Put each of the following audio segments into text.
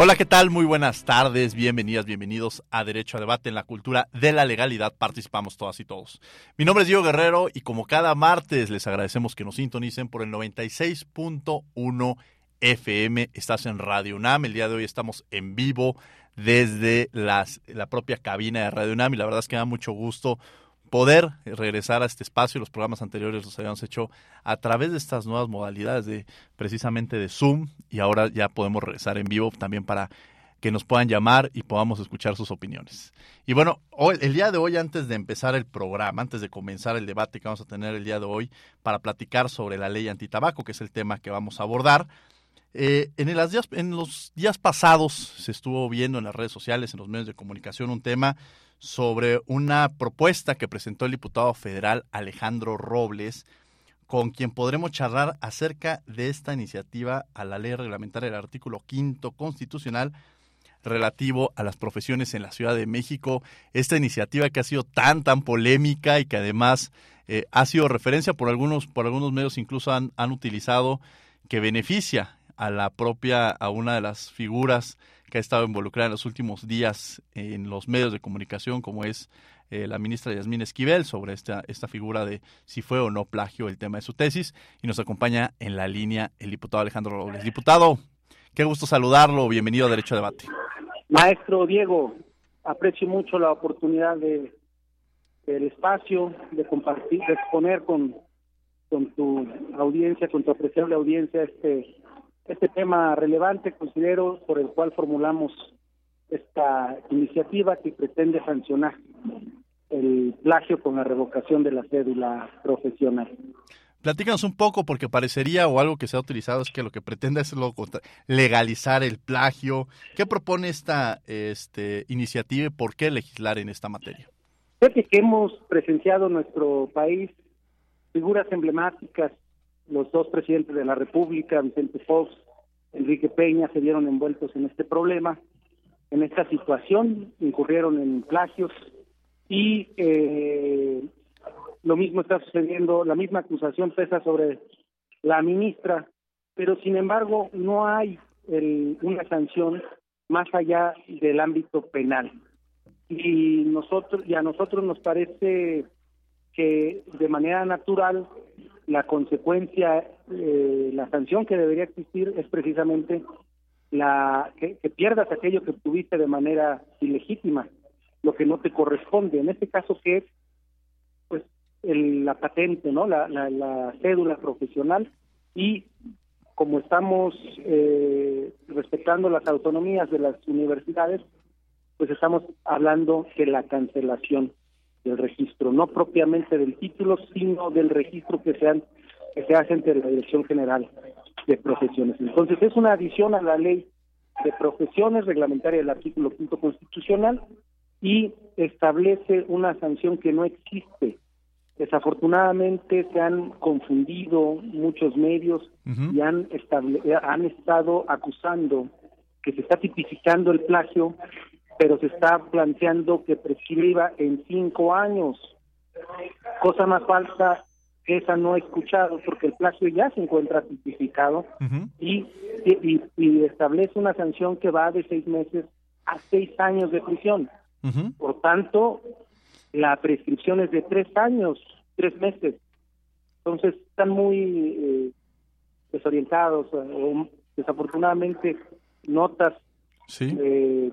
Hola, ¿qué tal? Muy buenas tardes, bienvenidas, bienvenidos a Derecho a Debate en la Cultura de la Legalidad. Participamos todas y todos. Mi nombre es Diego Guerrero y como cada martes les agradecemos que nos sintonicen por el 96.1 FM. Estás en Radio UNAM. El día de hoy estamos en vivo desde la propia cabina de Radio UNAM y la verdad es que me da mucho gusto poder regresar a este espacio. Los programas anteriores los habíamos hecho a través de estas nuevas modalidades de precisamente de Zoom y ahora ya podemos regresar en vivo también para que nos puedan llamar y podamos escuchar sus opiniones. Y bueno, hoy, el día de hoy, antes de empezar el programa, antes de comenzar el debate que vamos a tener el día de hoy para platicar sobre la ley antitabaco, que es el tema que vamos a abordar, eh, en, días, en los días pasados se estuvo viendo en las redes sociales, en los medios de comunicación, un tema sobre una propuesta que presentó el diputado federal Alejandro Robles, con quien podremos charlar acerca de esta iniciativa a la ley reglamentaria del artículo quinto constitucional relativo a las profesiones en la Ciudad de México. Esta iniciativa que ha sido tan, tan polémica y que además eh, ha sido referencia por algunos, por algunos medios incluso han, han utilizado que beneficia a la propia, a una de las figuras que ha estado involucrada en los últimos días en los medios de comunicación, como es eh, la ministra Yasmín Esquivel, sobre esta, esta figura de si fue o no plagio el tema de su tesis. Y nos acompaña en la línea el diputado Alejandro Robles. Diputado, qué gusto saludarlo. Bienvenido a Derecho a Debate. Maestro Diego, aprecio mucho la oportunidad de el espacio de compartir, de exponer con, con tu audiencia, con tu apreciable audiencia este este tema relevante, considero, por el cual formulamos esta iniciativa que pretende sancionar el plagio con la revocación de la cédula profesional. Platícanos un poco, porque parecería, o algo que se ha utilizado, es que lo que pretende es legalizar el plagio. ¿Qué propone esta este, iniciativa y por qué legislar en esta materia? Sé que hemos presenciado en nuestro país figuras emblemáticas los dos presidentes de la República, Vicente Fox, Enrique Peña, se vieron envueltos en este problema, en esta situación, incurrieron en plagios y eh, lo mismo está sucediendo, la misma acusación pesa sobre la ministra, pero sin embargo no hay una sanción más allá del ámbito penal. Y nosotros y a nosotros nos parece que de manera natural la consecuencia, eh, la sanción que debería existir es precisamente la que, pierdas aquello que tuviste de manera ilegítima, lo que no te corresponde. En este caso, que es pues la patente, no, la, la, cédula profesional y como estamos eh, respetando las autonomías de las universidades, pues estamos hablando de la cancelación del registro, no propiamente del título, sino del registro que se, que se hace entre la Dirección General de Profesiones. Entonces, es una adición a la ley de profesiones reglamentaria del artículo quinto constitucional y establece una sanción que no existe. Desafortunadamente se han confundido muchos medios y han, han estado acusando que se está tipificando el plagio pero se está planteando que prescriba en cinco años. Cosa más falsa esa no he escuchado, porque el plagio ya se encuentra tipificado y, y, establece una sanción que va de seis meses a seis años de prisión. Por tanto, la prescripción es de tres años, tres meses. Entonces, están muy eh, desorientados o desafortunadamente notas ¿Sí? Eh,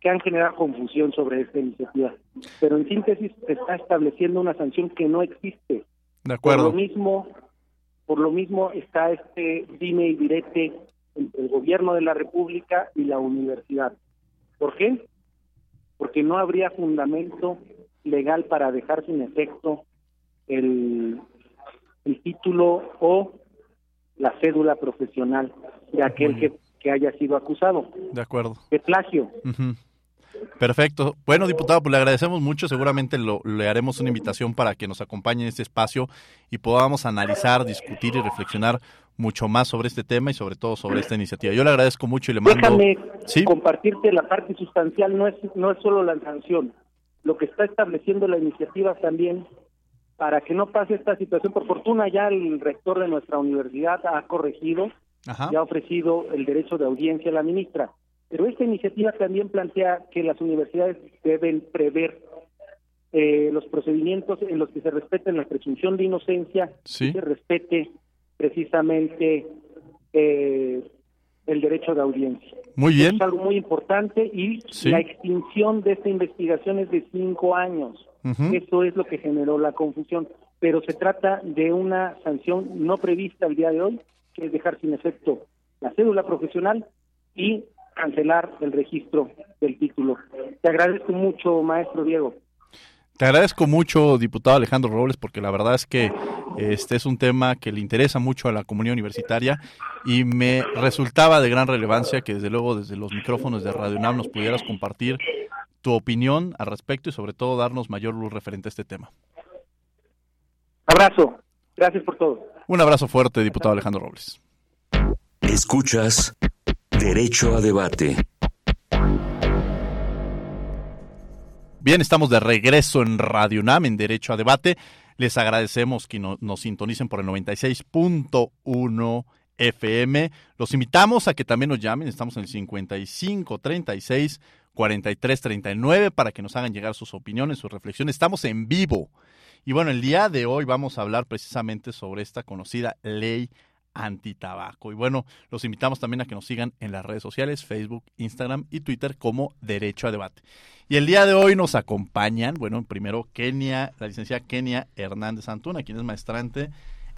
que han generado confusión sobre esta iniciativa. Pero en síntesis se está estableciendo una sanción que no existe. De acuerdo. Por lo mismo, por lo mismo está este dime y direte entre el gobierno de la República y la universidad. ¿Por qué? Porque no habría fundamento legal para dejar sin efecto el, el título o la cédula profesional de aquel que, que haya sido acusado De acuerdo. de plagio. Perfecto. Bueno, diputado, pues le agradecemos mucho. Seguramente lo- le haremos una invitación para que nos acompañe en este espacio y podamos analizar, discutir y reflexionar mucho más sobre este tema y sobre todo sobre esta iniciativa. Yo le agradezco mucho y le mando... Déjame Sí, compartirte la parte sustancial, no es, no es solo la sanción, lo que está estableciendo la iniciativa también para que no pase esta situación. Por fortuna ya el rector de nuestra universidad ha corregido, ajá. ya ha ofrecido el derecho de audiencia a la ministra, pero esta iniciativa también plantea que las universidades deben prever eh, los procedimientos en los que se respete la presunción de inocencia Sí. y se respete precisamente eh, el derecho de audiencia. Muy bien. Es algo muy importante y Sí. la extinción de esta investigación es de cinco años. Eso es lo que generó la confusión. Pero se trata de una sanción no prevista el día de hoy, que es dejar sin efecto la cédula profesional y cancelar el registro del título. Te agradezco mucho, maestro Diego. Te agradezco mucho, diputado Alejandro Robles, porque la verdad es que este es un tema que le interesa mucho a la comunidad universitaria y me resultaba de gran relevancia que desde luego desde los micrófonos de Radio UNAM nos pudieras compartir tu opinión al respecto y sobre todo darnos mayor luz referente a este tema. Abrazo. Gracias por todo. Un abrazo fuerte, diputado Alejandro Robles. Escuchas Derecho a Debate. Bien, estamos de regreso en Radio UNAM, en Derecho a Debate. Les agradecemos que no- nos sintonicen por el 96.1 FM. Los invitamos a que también nos llamen. Estamos en el 55 36 43 39 para que nos hagan llegar sus opiniones, sus reflexiones. Estamos en vivo. Y bueno, el día de hoy vamos a hablar precisamente sobre esta conocida ley antitabaco. Y bueno, los invitamos también a que nos sigan en las redes sociales, Facebook, Instagram y Twitter como Derecho a Debate. Y el día de hoy nos acompañan, bueno, primero Kenia, la licenciada Kenia Hernández Antuna, quien es maestrante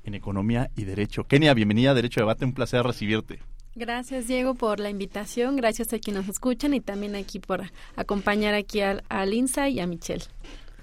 en Economía y Derecho. Kenia, bienvenida a Derecho a Debate, un placer recibirte. Gracias Diego por la invitación, gracias a quienes nos escuchan y también aquí por acompañar aquí al, a Linza y a Michelle.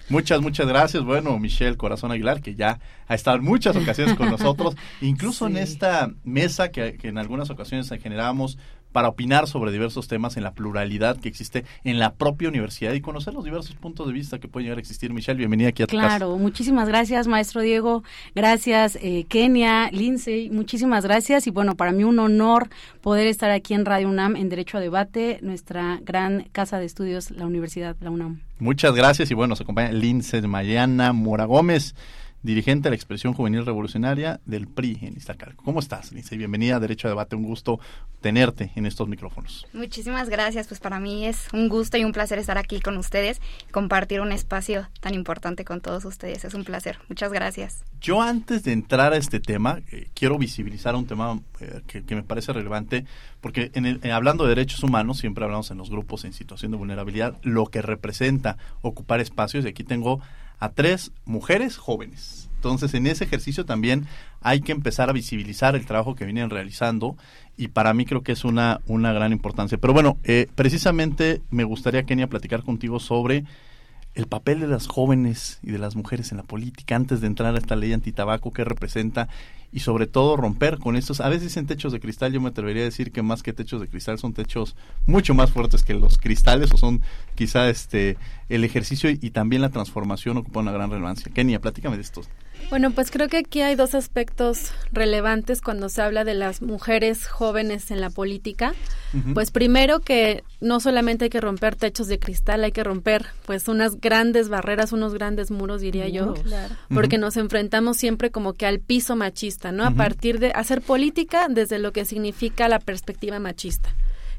Muchas, muchas gracias. Bueno, Michelle Corazón Aguilar, que ya ha estado en muchas ocasiones con nosotros, incluso en esta mesa que, que en algunas ocasiones generábamos para opinar sobre diversos temas en la pluralidad que existe en la propia universidad y conocer los diversos puntos de vista que pueden llegar a existir. Michelle, bienvenida aquí a tu casa. Claro, muchísimas gracias, maestro Diego. Gracias, eh, Kenia, Lindsay, muchísimas gracias. Y bueno, para mí un honor poder estar aquí en Radio UNAM en Derecho a Debate, nuestra gran casa de estudios, la Universidad La UNAM. Muchas gracias y bueno, nos acompaña Lince Mariana Mora Gómez, dirigente de la Expresión Juvenil Revolucionaria del PRI en Iztacalco. ¿Cómo estás, Lince? Bienvenida a Derecho a Debate, un gusto tenerte en estos micrófonos. Muchísimas gracias, pues para mí es un gusto y un placer estar aquí con ustedes, compartir un espacio tan importante con todos ustedes, es un placer. Muchas gracias. Yo antes de entrar a este tema, eh, quiero visibilizar un tema eh, que, que me parece relevante, porque en el- eh, hablando de derechos humanos, siempre hablamos en los grupos en situación de vulnerabilidad, lo que representa ocupar espacios, y aquí tengo a tres mujeres jóvenes. Entonces, en ese ejercicio también hay que empezar a visibilizar el trabajo que vienen realizando y para mí creo que es una, una gran importancia. Pero bueno, eh, precisamente me gustaría, Kenia, platicar contigo sobre el papel de las jóvenes y de las mujeres en la política antes de entrar a esta ley antitabaco, qué representa y sobre todo romper con estos, a veces dicen techos de cristal, yo me atrevería a decir que más que techos de cristal son techos mucho más fuertes que los cristales o son quizá este el ejercicio y, también la transformación ocupa una gran relevancia. Kenia, platícame de esto. Bueno, pues creo que aquí hay dos aspectos relevantes cuando se habla de las mujeres jóvenes en la política. Pues primero que no solamente hay que romper techos de cristal, hay que romper pues unas grandes barreras, unos grandes muros, diría yo, Muros. porque nos enfrentamos siempre como que al piso machista, ¿no? A partir de hacer política desde lo que significa la perspectiva machista.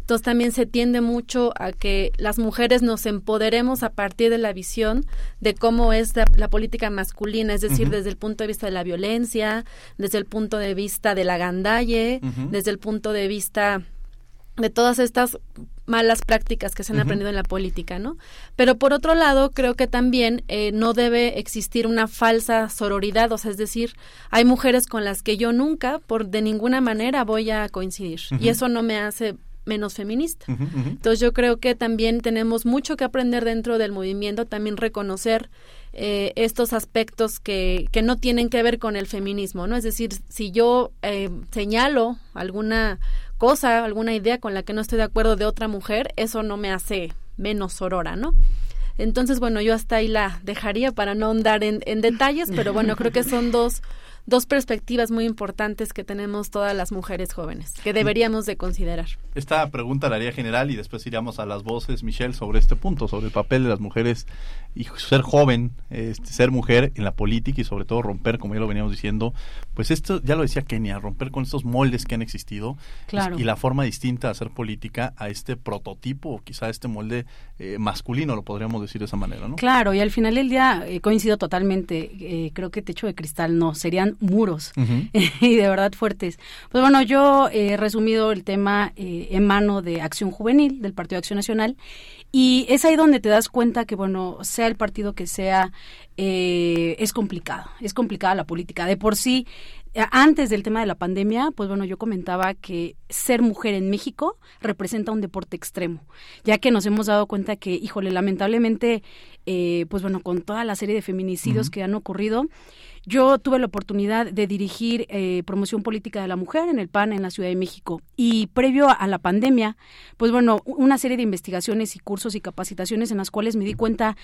Entonces también se tiende mucho a que las mujeres nos empoderemos a partir de la visión de cómo es la, la política masculina, es decir, desde el punto de vista de la violencia, desde el punto de vista de la gandalle, desde el punto de vista de todas estas malas prácticas que se han aprendido en la política, ¿no? Pero por otro lado, creo que también eh, no debe existir una falsa sororidad, o sea, es decir, hay mujeres con las que yo nunca, por de ninguna manera, voy a coincidir. Y eso no me hace menos feminista. Entonces yo creo que también tenemos mucho que aprender dentro del movimiento, también reconocer eh, estos aspectos que, que no tienen que ver con el feminismo, ¿no? Es decir, si yo eh, señalo alguna cosa, alguna idea con la que no estoy de acuerdo de otra mujer, eso no me hace menos sorora, ¿no? Entonces, bueno, yo hasta ahí la dejaría para no andar en, en detalles, pero bueno, creo que son dos dos perspectivas muy importantes que tenemos todas las mujeres jóvenes, que deberíamos de considerar. Esta pregunta la haría general y después iríamos a las voces, Michelle, sobre este punto, sobre el papel de las mujeres y ser joven, este, ser mujer en la política y sobre todo romper, como ya lo veníamos diciendo, pues esto, ya lo decía Kenia, romper con estos moldes que han existido y la forma distinta de hacer política a este prototipo o quizá este molde eh, masculino, lo podríamos decir de esa manera, ¿no? Claro, y al final del día eh, coincido totalmente, eh, creo que techo de cristal no, serían muros y de verdad fuertes. Pues bueno, yo he resumido el tema eh, en mano de Acción Juvenil del Partido de Acción Nacional y es ahí donde te das cuenta que, bueno, sea el partido que sea, eh, es complicado, es complicada la política. De por sí, eh, antes del tema de la pandemia, pues bueno, yo comentaba que ser mujer en México representa un deporte extremo, ya que nos hemos dado cuenta que, híjole, lamentablemente, pues bueno, con toda la serie de feminicidios que han ocurrido, yo tuve la oportunidad de dirigir eh, promoción política de la mujer en el PAN en la Ciudad de México y previo a la pandemia, pues bueno, una serie de investigaciones y cursos y capacitaciones en las cuales me di cuenta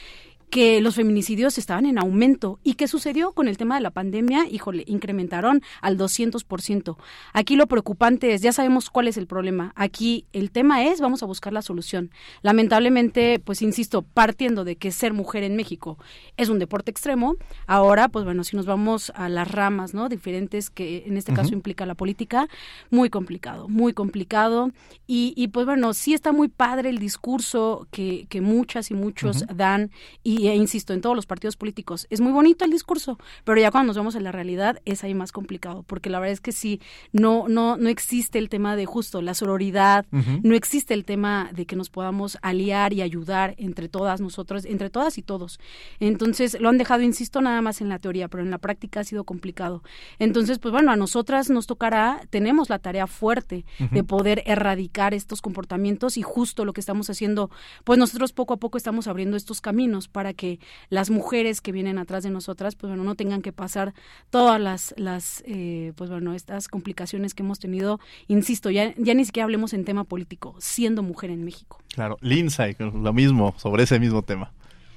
que los feminicidios estaban en aumento. ¿Y qué sucedió con el tema de la pandemia? Híjole, incrementaron al 200%. Aquí lo preocupante es, ya sabemos cuál es el problema. Aquí el tema es, vamos a buscar la solución. Lamentablemente, pues insisto, partiendo de que ser mujer en México es un deporte extremo, ahora, pues bueno, si nos vamos a las ramas, ¿no? Diferentes que en este caso implica la política, muy complicado, muy complicado. Y, y, pues bueno, sí está muy padre el discurso que, que muchas y muchos dan. Y y insisto, en todos los partidos políticos, es muy bonito el discurso, pero ya cuando nos vemos en la realidad es ahí más complicado, porque la verdad es que sí, no, no, no existe el tema de justo la sororidad, no existe el tema de que nos podamos aliar y ayudar entre todas nosotros, entre todas y todos. Entonces, lo han dejado, insisto, nada más en la teoría, pero en la práctica ha sido complicado. Entonces, pues bueno, a nosotras nos tocará, tenemos la tarea fuerte de poder erradicar estos comportamientos y justo lo que estamos haciendo, pues nosotros poco a poco estamos abriendo estos caminos para que las mujeres que vienen atrás de nosotras, pues bueno, no tengan que pasar todas las, las eh, pues bueno, estas complicaciones que hemos tenido. Insisto, ya, ya ni siquiera hablemos en tema político, siendo mujer en México. Claro, Lindsay, lo mismo, sobre ese mismo tema.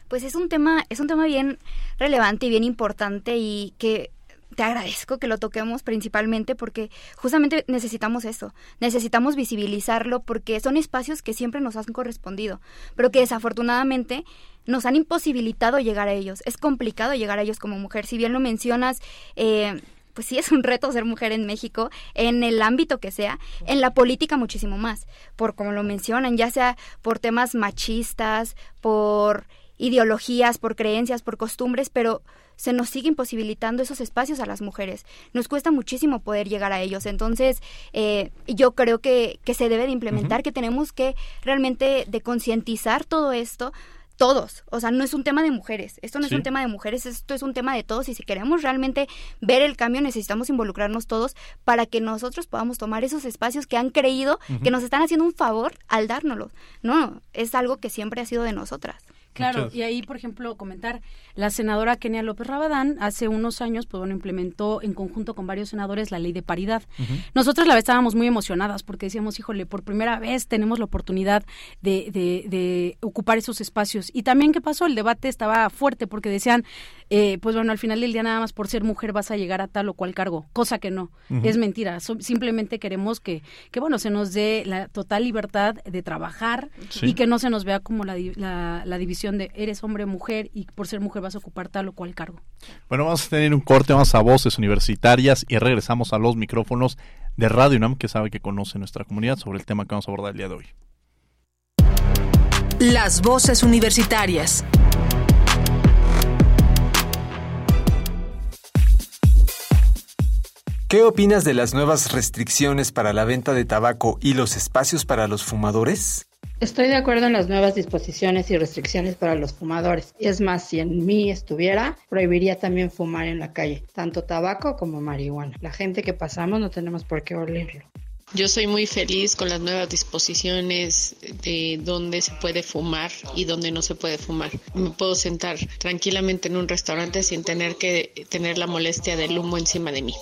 Pues es un tema, es un tema bien relevante y bien importante y que te agradezco que lo toquemos principalmente porque justamente necesitamos eso, necesitamos visibilizarlo porque son espacios que siempre nos han correspondido, pero que desafortunadamente nos han imposibilitado llegar a ellos. Es complicado llegar a ellos como mujer. Si bien lo mencionas, eh, pues sí es un reto ser mujer en México, en el ámbito que sea, en la política muchísimo más, por como lo mencionan, ya sea por temas machistas, por ideologías, por creencias, por costumbres, pero se nos sigue imposibilitando esos espacios a las mujeres. Nos cuesta muchísimo poder llegar a ellos. Entonces, eh, yo creo que, que se debe de implementar, que tenemos que realmente de concientizar todo esto todos, o sea, no es un tema de mujeres, esto no es un tema de mujeres, esto es un tema de todos y si queremos realmente ver el cambio necesitamos involucrarnos todos para que nosotros podamos tomar esos espacios que han creído que nos están haciendo un favor al dárnoslos. No, es algo que siempre ha sido de nosotras. Claro, y ahí, por ejemplo, comentar, la senadora Kenia López Rabadán hace unos años, pues bueno, implementó en conjunto con varios senadores la ley de paridad. Nosotros la estábamos muy emocionadas porque decíamos, híjole, por primera vez tenemos la oportunidad de, de, de ocupar esos espacios. Y también, ¿qué pasó? El debate estaba fuerte porque decían, eh, pues bueno, al final del día nada más por ser mujer vas a llegar a tal o cual cargo, cosa que no, es mentira, simplemente queremos que, que, bueno, se nos dé la total libertad de trabajar y que no se nos vea como la, la, división de eres hombre mujer y por ser mujer vas a ocupar tal o cual cargo. Bueno, vamos a tener un corte, vamos a voces universitarias y regresamos a los micrófonos de Radio UNAM, que sabe que conoce nuestra comunidad sobre el tema que vamos a abordar el día de hoy. Las voces universitarias. ¿Qué opinas de las nuevas restricciones para la venta de tabaco y los espacios para los fumadores? Estoy de acuerdo en las nuevas disposiciones y restricciones para los fumadores. Es más, si en mí estuviera, prohibiría también fumar en la calle, tanto tabaco como marihuana. La gente que pasamos no tenemos por qué olerlo. Yo soy muy feliz con las nuevas disposiciones de dónde se puede fumar y dónde no se puede fumar. Me puedo sentar tranquilamente en un restaurante sin tener que tener la molestia del humo encima de mí.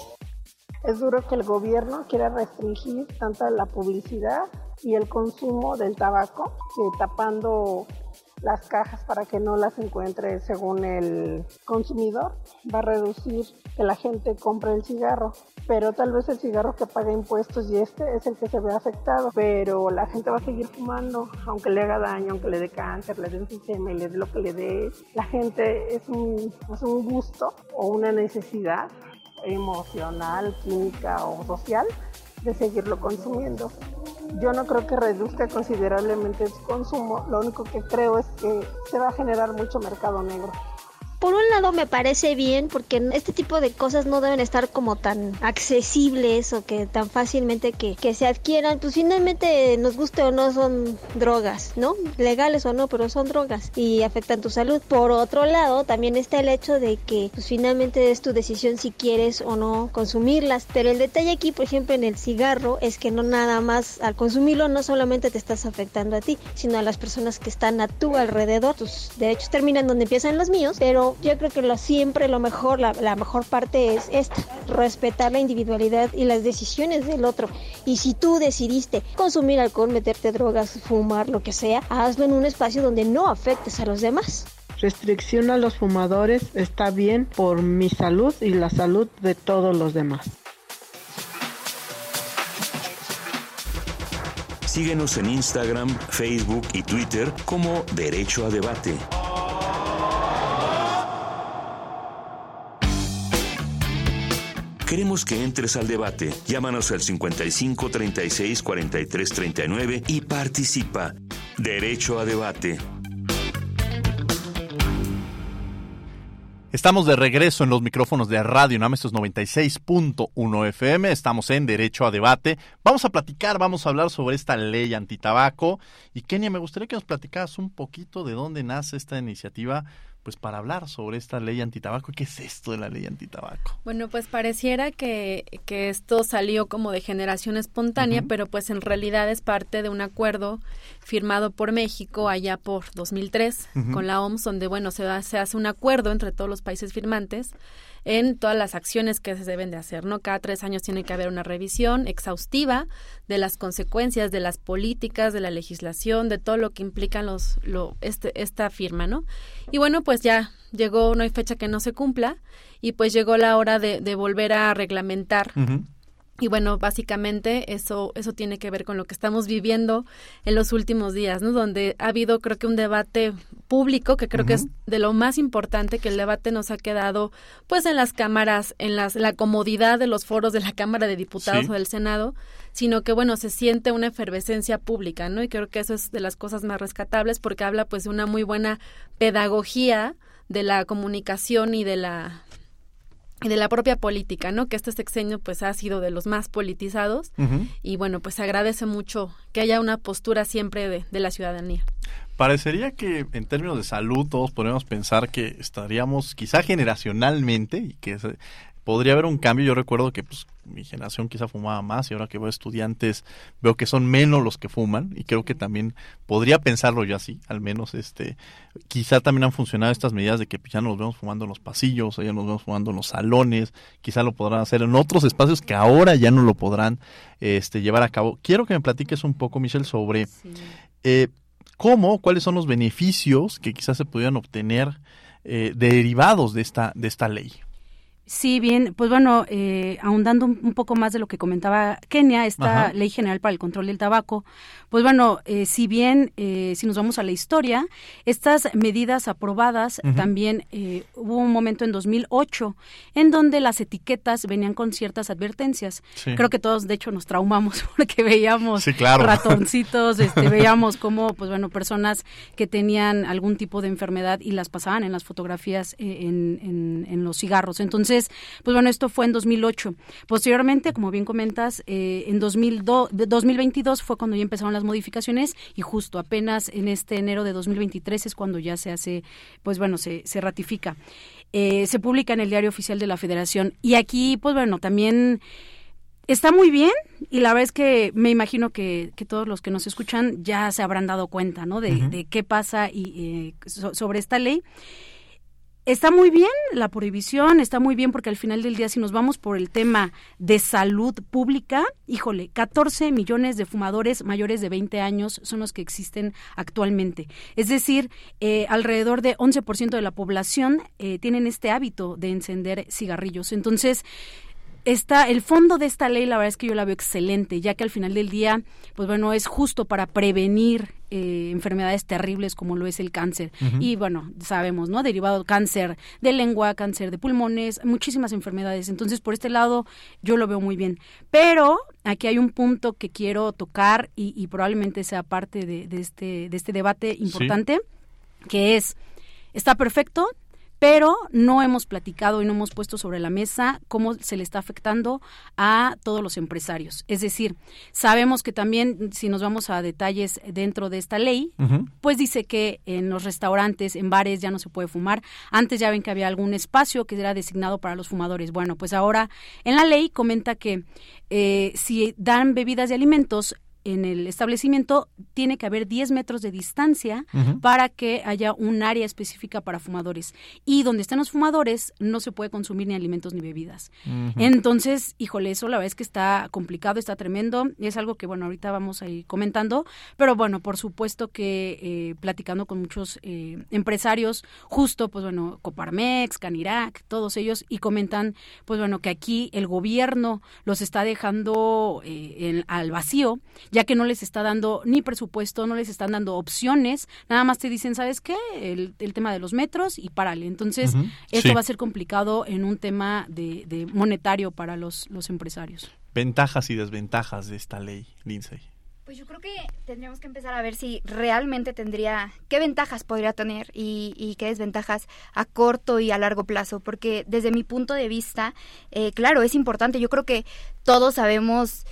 Es duro que el gobierno quiera restringir tanto la publicidad y el consumo del tabaco, que tapando las cajas para que no las encuentre según el consumidor, va a reducir que la gente compre el cigarro. Pero tal vez el cigarro que paga impuestos y este es el que se ve afectado. Pero la gente va a seguir fumando, aunque le haga daño, aunque le dé cáncer, le dé un sistema y le dé lo que le dé. La gente es un, es un gusto o una necesidad emocional, química o social de seguirlo consumiendo. Yo no creo que reduzca considerablemente su consumo, lo único que creo es que se va a generar mucho mercado negro por un lado me parece bien porque este tipo de cosas no deben estar como tan accesibles o que tan fácilmente que, que se adquieran. Pues finalmente nos guste o no son drogas, ¿no? Legales o no, pero son drogas y afectan tu salud. Por otro lado, también está el hecho de que pues finalmente es tu decisión si quieres o no consumirlas. Pero el detalle aquí, por ejemplo, en el cigarro es que no nada más al consumirlo no solamente te estás afectando a ti, sino a las personas que están a tu alrededor. Tus derechos terminan donde empiezan los míos, pero yo creo que lo siempre lo mejor, la, la, mejor parte es esta, respetar la individualidad y las decisiones del otro. Y si tú decidiste consumir alcohol, meterte drogas, fumar, lo que sea, hazlo en un espacio donde no afectes a los demás. Restricción a los fumadores está bien por mi salud y la salud de todos los demás. Síguenos en Instagram, Facebook y Twitter como Derecho a Debate. Queremos que entres al debate. Llámanos al 55 36 43 39 y participa. Derecho a debate. Estamos de regreso en los micrófonos de Radio UNAM, esto es 96.1 FM, estamos en Derecho a Debate. Vamos a platicar, vamos a hablar sobre esta ley antitabaco. Y Kenia, me gustaría que nos platicaras un poquito de dónde nace esta iniciativa pues para hablar sobre esta ley antitabaco. ¿Qué es esto de la ley antitabaco? Bueno, pues pareciera que, que esto salió como de generación espontánea, pero pues en realidad es parte de un acuerdo firmado por México allá por 2003 con la OMS, donde, bueno, se, se hace un acuerdo entre todos los países firmantes en todas las acciones que se deben de hacer, ¿no? Cada tres años tiene que haber una revisión exhaustiva de las consecuencias, de las políticas, de la legislación, de todo lo que implican los, lo, este, esta firma, ¿no? Y bueno, pues ya llegó, no hay fecha que no se cumpla, y pues llegó la hora de, de volver a reglamentar y bueno, básicamente eso, eso tiene que ver con lo que estamos viviendo en los últimos días, ¿no? Donde ha habido, creo que un debate público, que creo que es de lo más importante, que el debate nos ha quedado, pues, en las cámaras, en las, la comodidad de los foros de la Cámara de Diputados o del Senado, sino que, bueno, se siente una efervescencia pública, ¿no? Y creo que eso es de las cosas más rescatables porque habla, pues, de una muy buena pedagogía de la comunicación y de la y de la propia política, ¿no? Que este sexenio pues ha sido de los más politizados y bueno, pues agradece mucho que haya una postura siempre de, de, la ciudadanía. Parecería que en términos de salud todos podemos pensar que estaríamos quizá generacionalmente y que podría haber un cambio. Yo recuerdo que pues, mi generación quizá fumaba más y ahora que veo estudiantes veo que son menos los que fuman y creo que también podría pensarlo yo así, al menos este quizá también han funcionado estas medidas de que ya no nos vemos fumando en los pasillos, ya nos vemos fumando en los salones, quizá lo podrán hacer en otros espacios que ahora ya no lo podrán este llevar a cabo. Quiero que me platiques un poco, Michelle, sobre eh, cómo, cuáles son los beneficios que quizás se pudieran obtener eh, derivados de esta de esta ley. Sí, bien, pues bueno, eh, ahondando un, poco más de lo que comentaba Kenia, esta ley general para el control del tabaco, pues bueno, eh, si bien, eh, si nos vamos a la historia, estas medidas aprobadas también eh, hubo un momento en 2008 en donde las etiquetas venían con ciertas advertencias. Creo que todos, de hecho, nos traumamos porque veíamos ratoncitos, este, veíamos como, pues bueno, personas que tenían algún tipo de enfermedad y las pasaban en las fotografías en, en, en los cigarros. Entonces, Entonces, pues bueno, esto fue en 2008. Posteriormente, como bien comentas, eh, en 2002, 2022 fue cuando ya empezaron las modificaciones y justo apenas en este enero de 2023 es cuando ya se hace, pues bueno, se, se ratifica. Eh, se publica en el Diario Oficial de la Federación. Y aquí, pues bueno, también está muy bien y la verdad es que me imagino que, todos los que nos escuchan ya se habrán dado cuenta, ¿no? De, qué pasa y, eh, sobre esta ley. Está muy bien la prohibición, está muy bien porque al final del día si nos vamos por el tema de salud pública, híjole, 14 millones de fumadores mayores de 20 años son los que existen actualmente. Es decir, eh, alrededor de 11% de la población eh, tienen este hábito de encender cigarrillos. Entonces, Está, el fondo de esta ley, la verdad es que yo la veo excelente, ya que al final del día, pues bueno, es justo para prevenir eh, enfermedades terribles como lo es el cáncer. Y bueno, sabemos, ¿no? Derivado cáncer de lengua, cáncer de pulmones, muchísimas enfermedades. Entonces, por este lado, yo lo veo muy bien. Pero aquí hay un punto que quiero tocar y, probablemente sea parte de, este, de este debate importante, que es, está perfecto, pero no hemos platicado y no hemos puesto sobre la mesa cómo se le está afectando a todos los empresarios. Es decir, sabemos que también, si nos vamos a detalles dentro de esta ley, pues dice que en los restaurantes, en bares ya no se puede fumar. Antes ya ven que había algún espacio que era designado para los fumadores. Bueno, pues ahora en la ley comenta que eh, si dan bebidas y alimentos en el establecimiento tiene que haber 10 metros de distancia para que haya un área específica para fumadores. Y donde estén los fumadores no se puede consumir ni alimentos ni bebidas. Entonces, híjole, eso la verdad es que está complicado, está tremendo. Y es algo que, bueno, ahorita vamos a ir comentando. Pero bueno, por supuesto que eh, platicando con muchos eh, empresarios, justo, pues bueno, Coparmex, Canirac, todos ellos, y comentan, pues bueno, que aquí el gobierno los está dejando eh, al vacío ya que no les está dando ni presupuesto, no les están dando opciones, nada más te dicen, ¿sabes qué? El, tema de los metros y párale. Entonces, esto va a ser complicado en un tema de, monetario para los, los empresarios. Ventajas y desventajas de esta ley, Lindsay. Pues yo creo que tendríamos que empezar a ver si realmente tendría, qué ventajas podría tener y, qué desventajas a corto y a largo plazo, porque desde mi punto de vista, eh, claro, es importante, yo creo que todos sabemos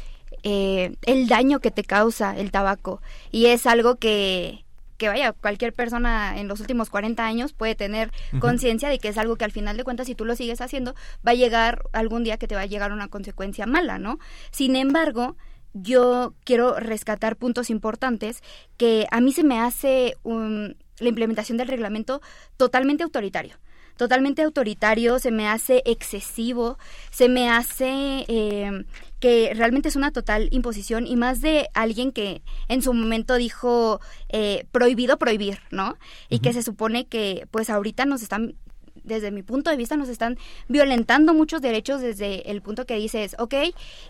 eh, el daño que te causa el tabaco. Y es algo que, que vaya, cualquier persona en los últimos 40 años puede tener conciencia de que es algo que al final de cuentas, si tú lo sigues haciendo, va a llegar algún día que te va a llegar una consecuencia mala, ¿no? Sin embargo, yo quiero rescatar puntos importantes que a mí se me hace la implementación del reglamento totalmente autoritario totalmente autoritario, se me hace excesivo, se me hace eh, que realmente es una total imposición y más de alguien que en su momento dijo eh, prohibido prohibir, ¿no? Y que se supone que pues ahorita nos están desde mi punto de vista nos están violentando muchos derechos desde el punto que dices, ok,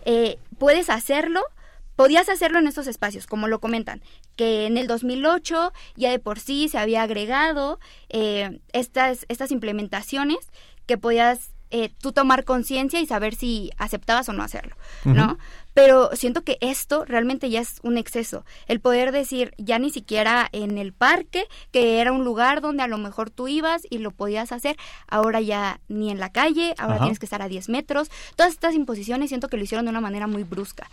eh, puedes hacerlo, podías hacerlo en estos espacios, como lo comentan, que en el 2008 ya de por sí se había agregado eh, estas, estas implementaciones que podías eh, tú tomar conciencia y saber si aceptabas o no hacerlo, ¿no? Pero siento que esto realmente ya es un exceso. El poder decir, ya ni siquiera en el parque, que era un lugar donde a lo mejor tú ibas y lo podías hacer, ahora ya ni en la calle, ahora tienes que estar a 10 metros. Todas estas imposiciones siento que lo hicieron de una manera muy brusca.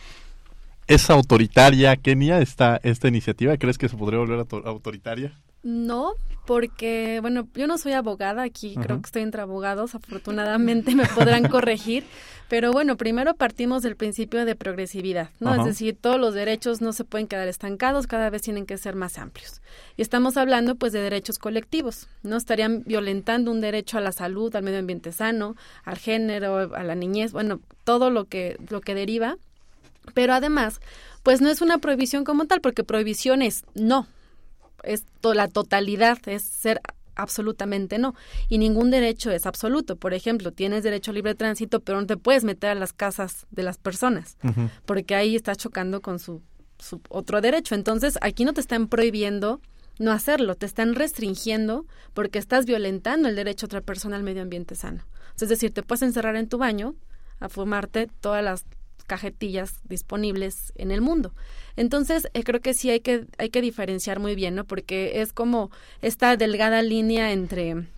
¿Es autoritaria, Kenia, esta, esta iniciativa? ¿Crees que se podría volver autoritaria? No, porque, bueno, yo no soy abogada aquí, creo que estoy entre abogados, afortunadamente me podrán corregir, pero bueno, primero partimos del principio de progresividad, ¿no? Es decir, todos los derechos no se pueden quedar estancados, cada vez tienen que ser más amplios. Y estamos hablando, pues, de derechos colectivos, ¿no? Estarían violentando un derecho a la salud, al medio ambiente sano, al género, a la niñez, bueno, todo lo que, lo que deriva, pero además, pues no es una prohibición como tal, porque prohibición es no, es la totalidad, es ser absolutamente no. Y ningún derecho es absoluto. Por ejemplo, tienes derecho a libre tránsito, pero no te puedes meter a las casas de las personas, porque ahí estás chocando con su, su, otro derecho. Entonces, aquí no te están prohibiendo no hacerlo, te están restringiendo porque estás violentando el derecho a otra persona al medio ambiente sano. Es decir, te puedes encerrar en tu baño a fumarte todas las cajetillas disponibles en el mundo. Entonces, eh, creo que sí hay que, hay que diferenciar muy bien, ¿no? Porque es como esta delgada línea entre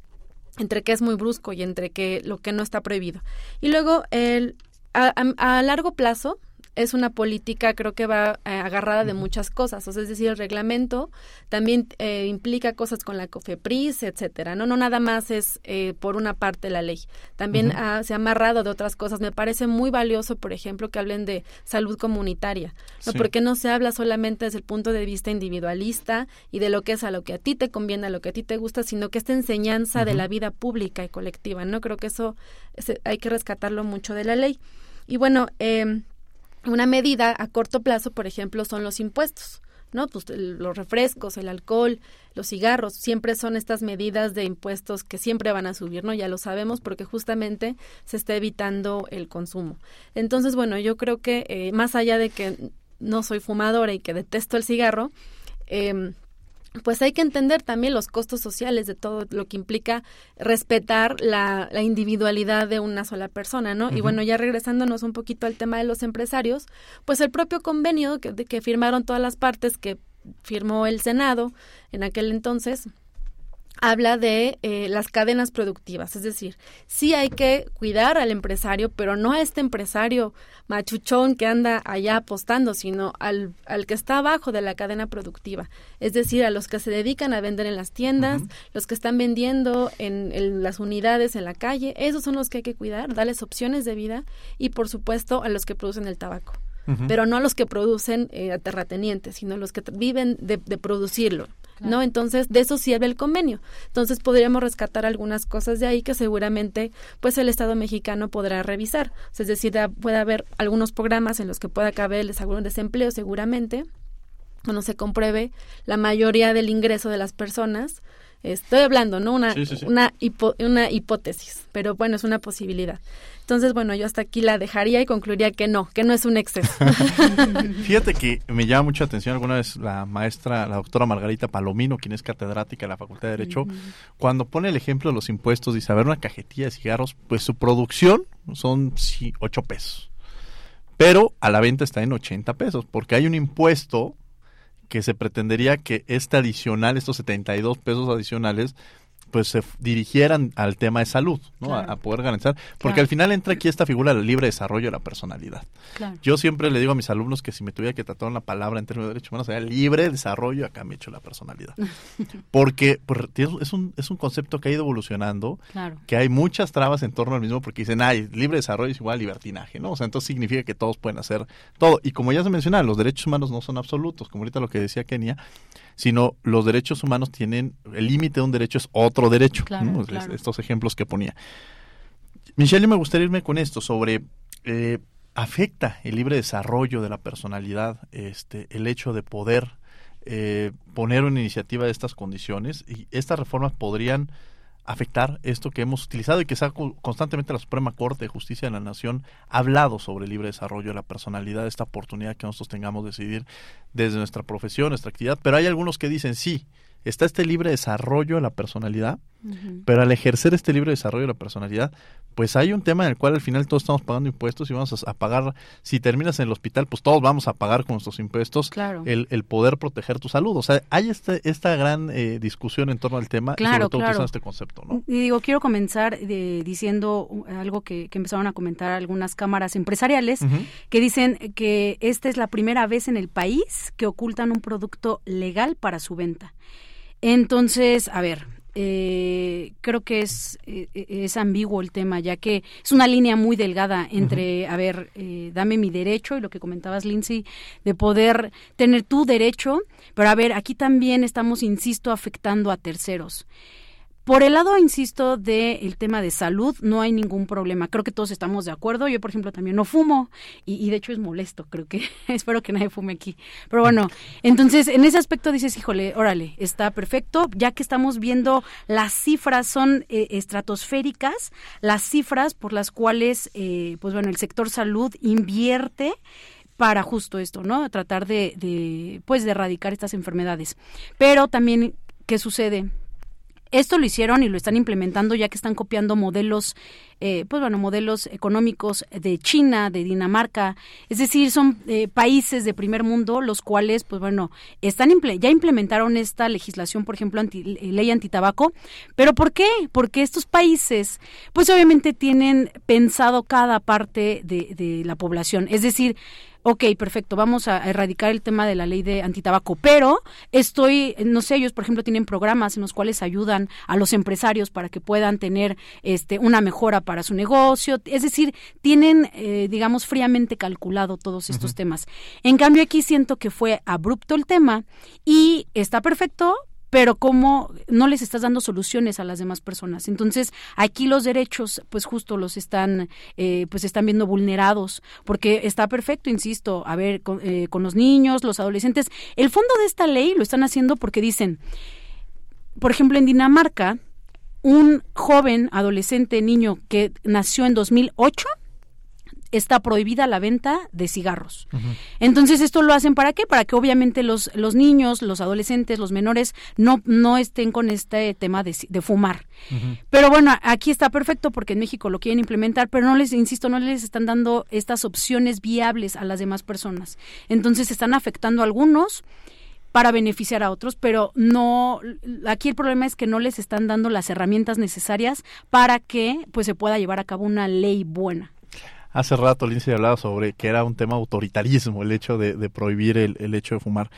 entre que es muy brusco y entre que lo que no está prohibido. Y luego, el, a largo plazo, es una política creo que va eh, agarrada de muchas cosas, o sea, es decir, el reglamento también eh, implica cosas con la COFEPRIS, etcétera, no no nada más es eh, por una parte la ley, también se ha amarrado de otras cosas. Me parece muy valioso, por ejemplo, que hablen de salud comunitaria, ¿no? porque no se habla solamente desde el punto de vista individualista y de lo que es a lo que a ti te conviene, a lo que a ti te gusta, sino que esta enseñanza de la vida pública y colectiva, no creo que eso hay que rescatarlo mucho de la ley. Y bueno, eh, una medida a corto plazo, por ejemplo, son los impuestos. ¿no? Pues los refrescos, el alcohol, los cigarros, siempre son estas medidas de impuestos que siempre van a subir, ¿no? Ya lo sabemos porque justamente se está evitando el consumo. Entonces, bueno, yo creo que eh, más allá de que no soy fumadora y que detesto el cigarro, eh, pues hay que entender también los costos sociales de todo lo que implica respetar la, individualidad de una sola persona, ¿no? Y bueno, ya regresándonos un poquito al tema de los empresarios, pues el propio convenio que, que firmaron todas las partes que firmó el Senado en aquel entonces, habla de eh, las cadenas productivas, es decir, sí hay que cuidar al empresario, pero no a este empresario machuchón que anda allá apostando, sino al, al que está abajo de la cadena productiva, es decir, a los que se dedican a vender en las tiendas, los que están vendiendo en, las unidades en la calle, esos son los que hay que cuidar, darles opciones de vida y por supuesto a los que producen el tabaco. Pero no a los que producen eh, terratenientes, sino a los que viven de producirlo. ¿No? Entonces, de eso sí habla el convenio. Entonces, podríamos rescatar algunas cosas de ahí que seguramente, pues, el Estado mexicano podrá revisar. es decir, puede haber algunos programas en los que pueda caber el seguro de desempleo, seguramente, cuando se compruebe la mayoría del ingreso de las personas, Estoy hablando, ¿no? Una, Una, una hipótesis, pero bueno, es una posibilidad. Entonces, bueno, yo hasta aquí la dejaría y concluiría que no, que no es un exceso. Fíjate que me llama mucha atención alguna vez la maestra, la doctora Margarita Palomino, quien es catedrática de la Facultad de Derecho, cuando pone el ejemplo de los impuestos, dice, a ver, una cajetilla de cigarros, pues su producción son sí, 8 pesos. Pero a la venta está en 80 pesos, porque hay un impuesto que se pretendería que este adicional, estos 72 pesos adicionales, pues se dirigieran al tema de salud, ¿no? A, poder garantizar, porque al final entra aquí esta figura del libre desarrollo de la personalidad. Yo siempre le digo a mis alumnos que si me tuviera que tratar una palabra en términos de derechos humanos sería libre desarrollo, acá me hecho la personalidad. porque pues, es, un, es un concepto que ha ido evolucionando, que hay muchas trabas en torno al mismo, porque dicen, ay, libre desarrollo es igual a libertinaje, ¿no? O sea, entonces significa que todos pueden hacer todo. Y como ya se menciona, los derechos humanos no son absolutos, como ahorita lo que decía Kenia, sino los derechos humanos tienen, el límite de un derecho es otro derecho, estos ejemplos que ponía. Michelle, me gustaría irme con esto sobre, eh, ¿afecta el libre desarrollo de la personalidad este, el hecho de poder eh, poner una iniciativa de estas condiciones? Y estas reformas podrían afectar esto que hemos utilizado y que constantemente la Suprema Corte de Justicia de la Nación ha hablado sobre el libre desarrollo de la personalidad, esta oportunidad que nosotros tengamos de decidir desde nuestra profesión, nuestra actividad, pero hay algunos que dicen sí, está este libre desarrollo de la personalidad, pero al ejercer este libre desarrollo de la personalidad, pues hay un tema en el cual al final todos estamos pagando impuestos y vamos a, pagar, si terminas en el hospital, pues todos vamos a pagar con nuestros impuestos el, el, poder proteger tu salud. O sea, hay este, esta gran eh, discusión en torno al tema claro, y sobre todo claro. este concepto. ¿no? Y digo, quiero comenzar de, diciendo algo que, que, empezaron a comentar algunas cámaras empresariales, que dicen que esta es la primera vez en el país que ocultan un producto legal para su venta. Entonces, a ver, eh, creo que es, eh, es ambiguo el tema, ya que es una línea muy delgada entre, a ver, eh, dame mi derecho y lo que comentabas, Lindsay, de poder tener tu derecho, pero a ver, aquí también estamos, insisto, afectando a terceros. Por el lado, insisto, del tema de salud, no hay ningún problema. Creo que todos estamos de acuerdo. Yo, por ejemplo, también no fumo y, de hecho es molesto. Creo que espero que nadie fume aquí. Pero bueno, entonces en ese aspecto dices, híjole, órale, está perfecto. Ya que estamos viendo las cifras son eh, estratosféricas, las cifras por las cuales, eh, pues bueno, el sector salud invierte para justo esto, ¿no? Tratar de, de, pues, de erradicar estas enfermedades. Pero también, ¿qué sucede? Esto lo hicieron y lo están implementando ya que están copiando modelos, eh, pues bueno, modelos económicos de China, de Dinamarca, es decir, son eh, países de primer mundo los cuales, pues bueno, están ya implementaron esta legislación, por ejemplo, anti ley antitabaco, pero ¿por qué? Porque estos países, pues obviamente tienen pensado cada parte de la población, es decir, ok, perfecto, vamos a erradicar el tema de la ley de antitabaco, pero estoy, no sé, ellos por ejemplo tienen programas en los cuales ayudan a los empresarios para que puedan tener este una mejora para su negocio, es decir, tienen, eh, digamos, fríamente calculado todos estos temas. En cambio aquí siento que fue abrupto el tema y está perfecto, pero cómo no les estás dando soluciones a las demás personas. Entonces, aquí los derechos, pues justo los están, eh, pues están viendo vulnerados, porque está perfecto, insisto, a ver, con, eh, con los niños, los adolescentes. El fondo de esta ley lo están haciendo porque dicen, por ejemplo, en Dinamarca, un joven, adolescente, niño que nació en 2008, está prohibida la venta de cigarros. Entonces, esto lo hacen para qué? Para que obviamente los, los niños, los adolescentes, los menores no, no estén con este tema de, de fumar. Pero bueno, aquí está perfecto porque en México lo quieren implementar, pero no les, insisto, no les están dando estas opciones viables a las demás personas. Entonces, están afectando a algunos para beneficiar a otros, pero no aquí el problema es que no les están dando las herramientas necesarias para que pues se pueda llevar a cabo una ley buena. Hace rato Lindsay hablaba sobre que era un tema autoritarismo el hecho de, prohibir el, el, hecho de fumar.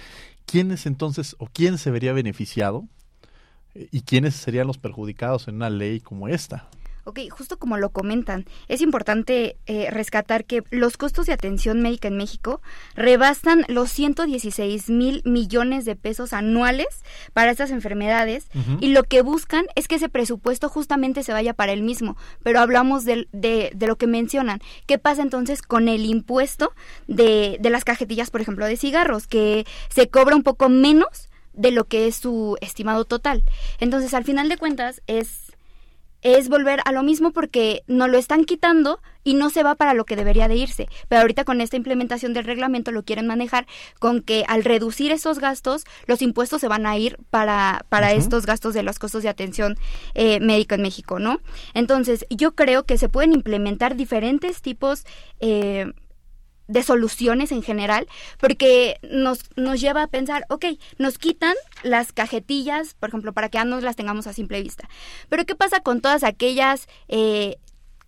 ¿Quién es entonces o quién se vería beneficiado y quiénes serían los perjudicados en una ley como esta? Ok, justo como lo comentan, es importante eh, rescatar que los costos de atención médica en México rebasan los 116 mil millones de pesos anuales para estas enfermedades y lo que buscan es que ese presupuesto justamente se vaya para el mismo. Pero hablamos de, de, de lo que mencionan. ¿Qué pasa entonces con el impuesto de, de las cajetillas, por ejemplo, de cigarros, que se cobra un poco menos de lo que es su estimado total? Entonces, al final de cuentas, es es volver a lo mismo porque no lo están quitando y no se va para lo que debería de irse. Pero ahorita con esta implementación del reglamento lo quieren manejar con que al reducir esos gastos, los impuestos se van a ir para, para estos gastos de los costos de atención eh, médica en México, ¿no? Entonces, yo creo que se pueden implementar diferentes tipos eh, de soluciones en general, porque nos, nos lleva a pensar, ok, nos quitan las cajetillas, por ejemplo, para que ya no las tengamos a simple vista. Pero ¿qué pasa con todas aquellas eh,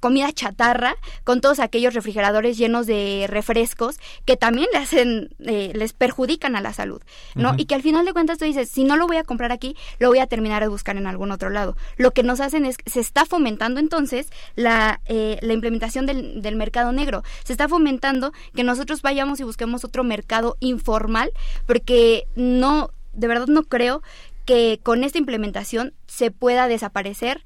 comida chatarra, con todos aquellos refrigeradores llenos de refrescos que también le hacen, eh, les perjudican a la salud, ¿no? Y que al final de cuentas tú dices, si no lo voy a comprar aquí, lo voy a terminar de buscar en algún otro lado. Lo que nos hacen es, se está fomentando entonces la, eh, la implementación del, del mercado negro, se está fomentando que nosotros vayamos y busquemos otro mercado informal, porque no, de verdad no creo que con esta implementación se pueda desaparecer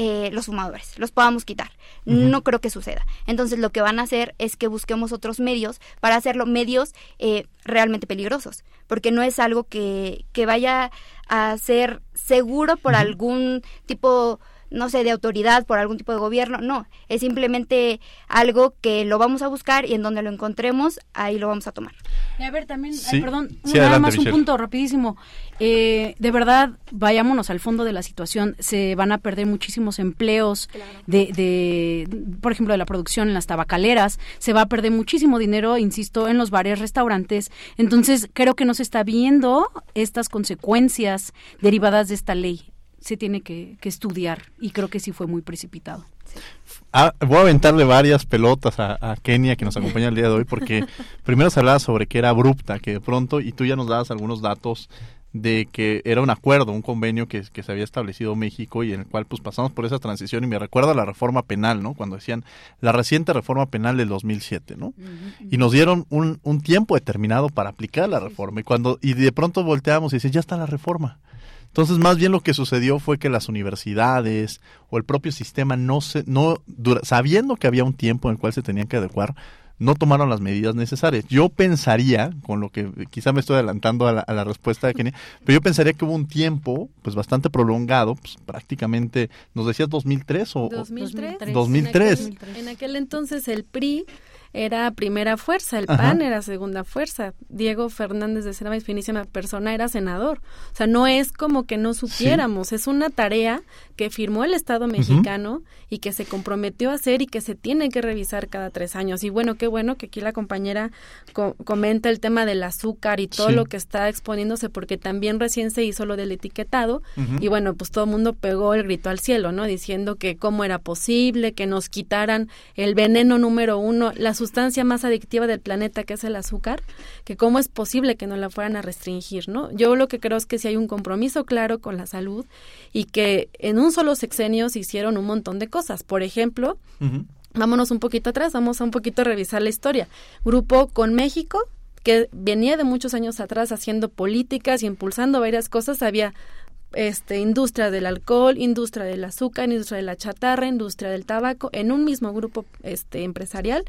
eh, los fumadores, los podamos quitar. No creo que suceda. Entonces lo que van a hacer es que busquemos otros medios para hacerlo medios eh, realmente peligrosos, porque no es algo que, que vaya a ser seguro por algún tipo no sé, de autoridad, por algún tipo de gobierno, no, es simplemente algo que lo vamos a buscar y en donde lo encontremos, ahí lo vamos a tomar. Y a ver, también, perdón, nada más un punto rapidísimo. Eh, de verdad, vayámonos al fondo de la situación, se van a perder muchísimos empleos de, de, por ejemplo, de la producción en las tabacaleras, se va a perder muchísimo dinero, insisto, en los bares, restaurantes, entonces creo que no se está viendo estas consecuencias derivadas de esta ley se tiene que, estudiar y creo que sí fue muy precipitado. Ah, voy a aventarle varias pelotas a, Kenia que nos acompaña el día de hoy porque primero se hablaba sobre que era abrupta, que de pronto, y tú ya nos dabas algunos datos de que era un acuerdo, un convenio que, se había establecido México y en el cual pues pasamos por esa transición y me recuerda la reforma penal, ¿no? Cuando decían la reciente reforma penal del 2007, ¿no? Y nos dieron un, un tiempo determinado para aplicar la reforma y cuando y de pronto volteamos y decían, ya está la reforma. Entonces, más bien lo que sucedió fue que las universidades o el propio sistema no se, no, sabiendo que había un tiempo en el cual se tenían que adecuar, no tomaron las medidas necesarias. Yo pensaría, con lo que quizá me estoy adelantando a la, respuesta de Kenia, pero yo pensaría que hubo un tiempo, pues bastante prolongado, pues prácticamente, ¿nos decías 2003 o? 2003. 2003. En aquel, entonces el PRI era primera fuerza, el PAN era segunda fuerza, Diego Fernández de Cervantes, finísima persona, era senador. O sea, no es como que no supiéramos, es una tarea que firmó el Estado mexicano y que se comprometió a hacer y que se tiene que revisar cada tres años. Y bueno, qué bueno que aquí la compañera comenta el tema del azúcar y todo lo que está exponiéndose, porque también recién se hizo lo del etiquetado y bueno, pues todo el mundo pegó el grito al cielo, ¿no? Diciendo que cómo era posible que nos quitaran el veneno número uno, la sustancia más adictiva del planeta que es el azúcar, que cómo es posible que no la fueran a restringir, ¿no? Yo lo que creo es que si hay un compromiso claro con la salud y que en un solo sexenio se hicieron un montón de cosas. Por ejemplo, vámonos un poquito atrás, vamos a un poquito revisar la historia. Grupo con México, que venía de muchos años atrás haciendo políticas y impulsando varias cosas, había este, industria del alcohol, industria del azúcar, industria de la chatarra, industria del tabaco, en un mismo grupo este, empresarial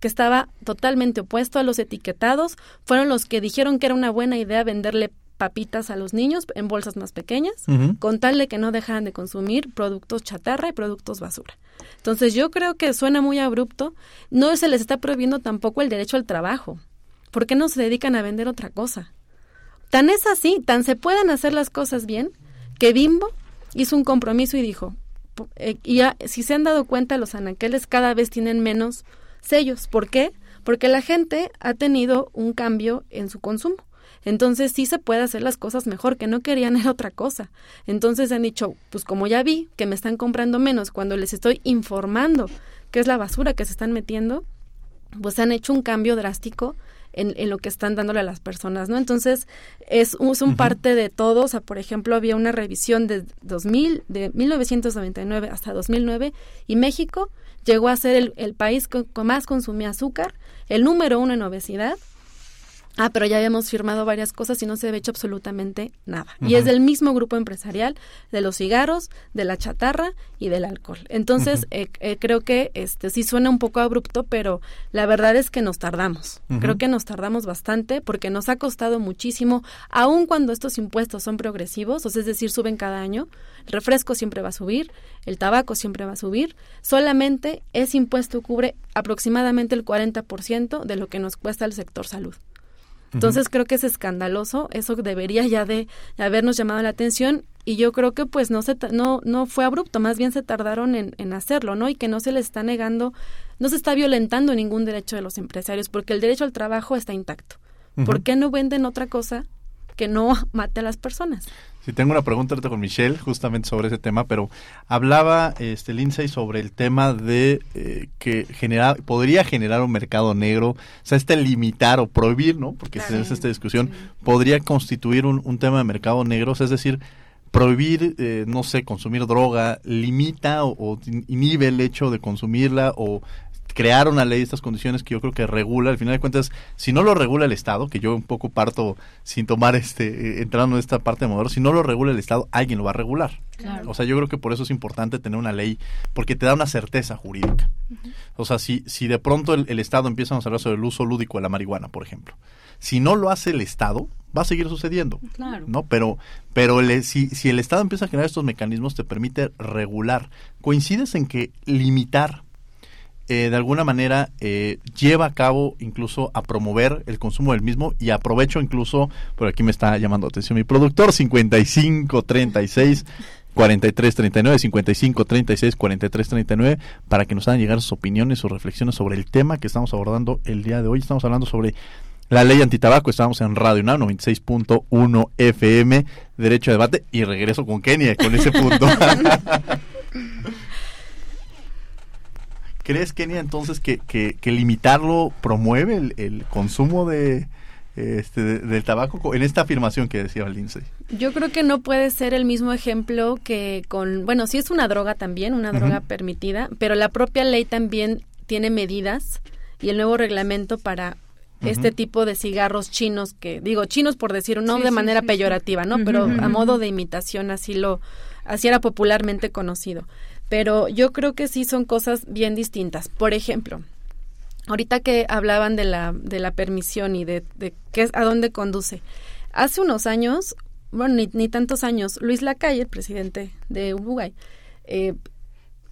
que estaba totalmente opuesto a los etiquetados, fueron los que dijeron que era una buena idea venderle papitas a los niños en bolsas más pequeñas, con tal de que no dejaran de consumir productos chatarra y productos basura. Entonces yo creo que suena muy abrupto, no se les está prohibiendo tampoco el derecho al trabajo. ¿Por qué no se dedican a vender otra cosa? Tan es así, tan se pueden hacer las cosas bien, que Bimbo hizo un compromiso y dijo, eh, y si se han dado cuenta, los anaqueles cada vez tienen menos sellos. ¿Por qué? Porque la gente ha tenido un cambio en su consumo. Entonces sí se puede hacer las cosas mejor, que no querían era otra cosa. Entonces han dicho, pues como ya vi que me están comprando menos cuando les estoy informando qué es la basura que se están metiendo, pues han hecho un cambio drástico en, lo que están dándole a las personas, ¿no? Entonces, es, un parte de todo, o sea, por ejemplo, había una revisión de 2000, de 1999 hasta 2009, y México llegó a ser el, el país que más consumía azúcar, el número uno en obesidad, Ah, pero ya habíamos firmado varias cosas y no se había hecho absolutamente nada. Y es del mismo grupo empresarial de los cigarros, de la chatarra y del alcohol. Entonces, eh, eh, creo que este sí suena un poco abrupto, pero la verdad es que nos tardamos. Creo que nos tardamos bastante porque nos ha costado muchísimo, aun cuando estos impuestos son progresivos, o sea, es decir, suben cada año. El refresco siempre va a subir, el tabaco siempre va a subir. Solamente ese impuesto cubre aproximadamente el 40% de lo que nos cuesta el sector salud. Entonces creo que es escandaloso, eso debería ya de habernos llamado la atención y yo creo que pues no se no no fue abrupto, más bien se tardaron en, en hacerlo, ¿no? Y que no se les está negando, no se está violentando ningún derecho de los empresarios porque el derecho al trabajo está intacto. ¿Por qué no venden otra cosa que no mate a las personas? Sí, tengo una pregunta con Michelle justamente sobre ese tema, pero hablaba este Lindsay sobre el tema de eh, que genera, podría generar un mercado negro, o sea, este limitar o prohibir, ¿no? Porque si es esta discusión, podría constituir un, un, tema de mercado negro, es decir, prohibir, eh, no sé, consumir droga, limita o, o, inhibe el hecho de consumirla o crear una ley de estas condiciones que yo creo que regula, al final de cuentas, si no lo regula el Estado, que yo un poco parto sin tomar este, eh, entrando en esta parte de modelo, si no lo regula el Estado, alguien lo va a regular. O sea, yo creo que por eso es importante tener una ley, porque te da una certeza jurídica. O sea, si, si de pronto el, Estado empieza a hablar sobre el uso lúdico de la marihuana, por ejemplo, si no lo hace el Estado, va a seguir sucediendo. Claro. ¿no? Pero, pero si, si el Estado empieza a generar estos mecanismos, te permite regular. ¿Coincides en que limitar eh, de alguna manera eh, lleva a cabo incluso a promover el consumo del mismo y aprovecho incluso, por aquí me está llamando atención mi productor, 55 36 43 39 55 36 43 39 para que nos hagan llegar sus opiniones, sus reflexiones sobre el tema que estamos abordando el día de hoy. Estamos hablando sobre la ley antitabaco, estamos en Radio UNAM 96.1 FM, derecho a debate y regreso con Kenia con ese punto. ¿Crees, Kenia, entonces que, que, limitarlo promueve el, consumo de, este, del tabaco en esta afirmación que decía Lindsay? Yo creo que no puede ser el mismo ejemplo que con, bueno, sí es una droga también, una droga permitida, pero la propia ley también tiene medidas y el nuevo reglamento para este tipo de cigarros chinos que digo chinos por decir no de manera peyorativa, ¿no? Pero a modo de imitación así lo así era popularmente conocido pero yo creo que sí son cosas bien distintas. Por ejemplo, ahorita que hablaban de la, de la permisión y de, qué, a dónde conduce. Hace unos años, bueno, ni, ni tantos años, Luis Lacalle, el presidente de Uruguay, eh,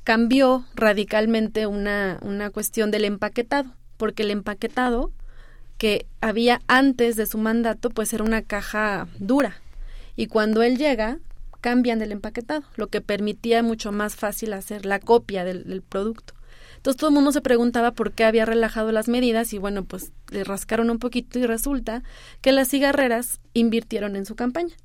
cambió radicalmente una, una cuestión del empaquetado. porque el empaquetado que había antes de su mandato, pues era una caja dura. Y cuando él llega, cambian el empaquetado, lo que permitía mucho más fácil hacer la copia del, producto. Entonces todo el mundo se preguntaba por qué había relajado las medidas y bueno, pues le rascaron un poquito y resulta que las cigarreras invirtieron en su campaña.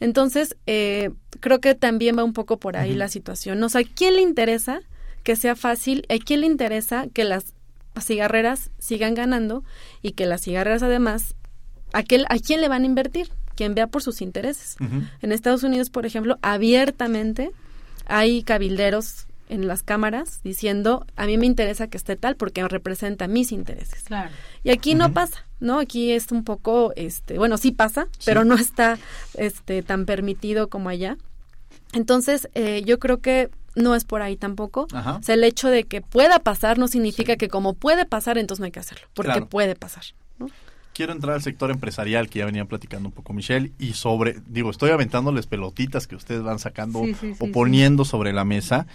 Entonces, eh, creo que también va un poco por ahí la situación. O sea, ¿a quién le interesa que sea fácil? ¿A quién le interesa que las cigarreras sigan ganando y que las cigarreras además, ¿a, a quién le van a invertir? Quien vea por sus intereses. En Estados Unidos, por ejemplo, abiertamente hay cabilderos en las cámaras diciendo a mí me interesa que esté tal porque representa mis intereses. Claro. Y aquí no pasa, ¿no? Aquí es un poco, este, bueno, sí pasa, pero no está, este, tan permitido como allá. Entonces, eh, yo creo que no es por ahí tampoco. O sea, el hecho de que pueda pasar no significa que como puede pasar, entonces no hay que hacerlo, porque puede pasar. ¿no? Quiero entrar al sector empresarial que ya venía platicando un poco Michelle y sobre, digo, estoy aventándoles pelotitas que ustedes van sacando o poniendo sobre la mesa.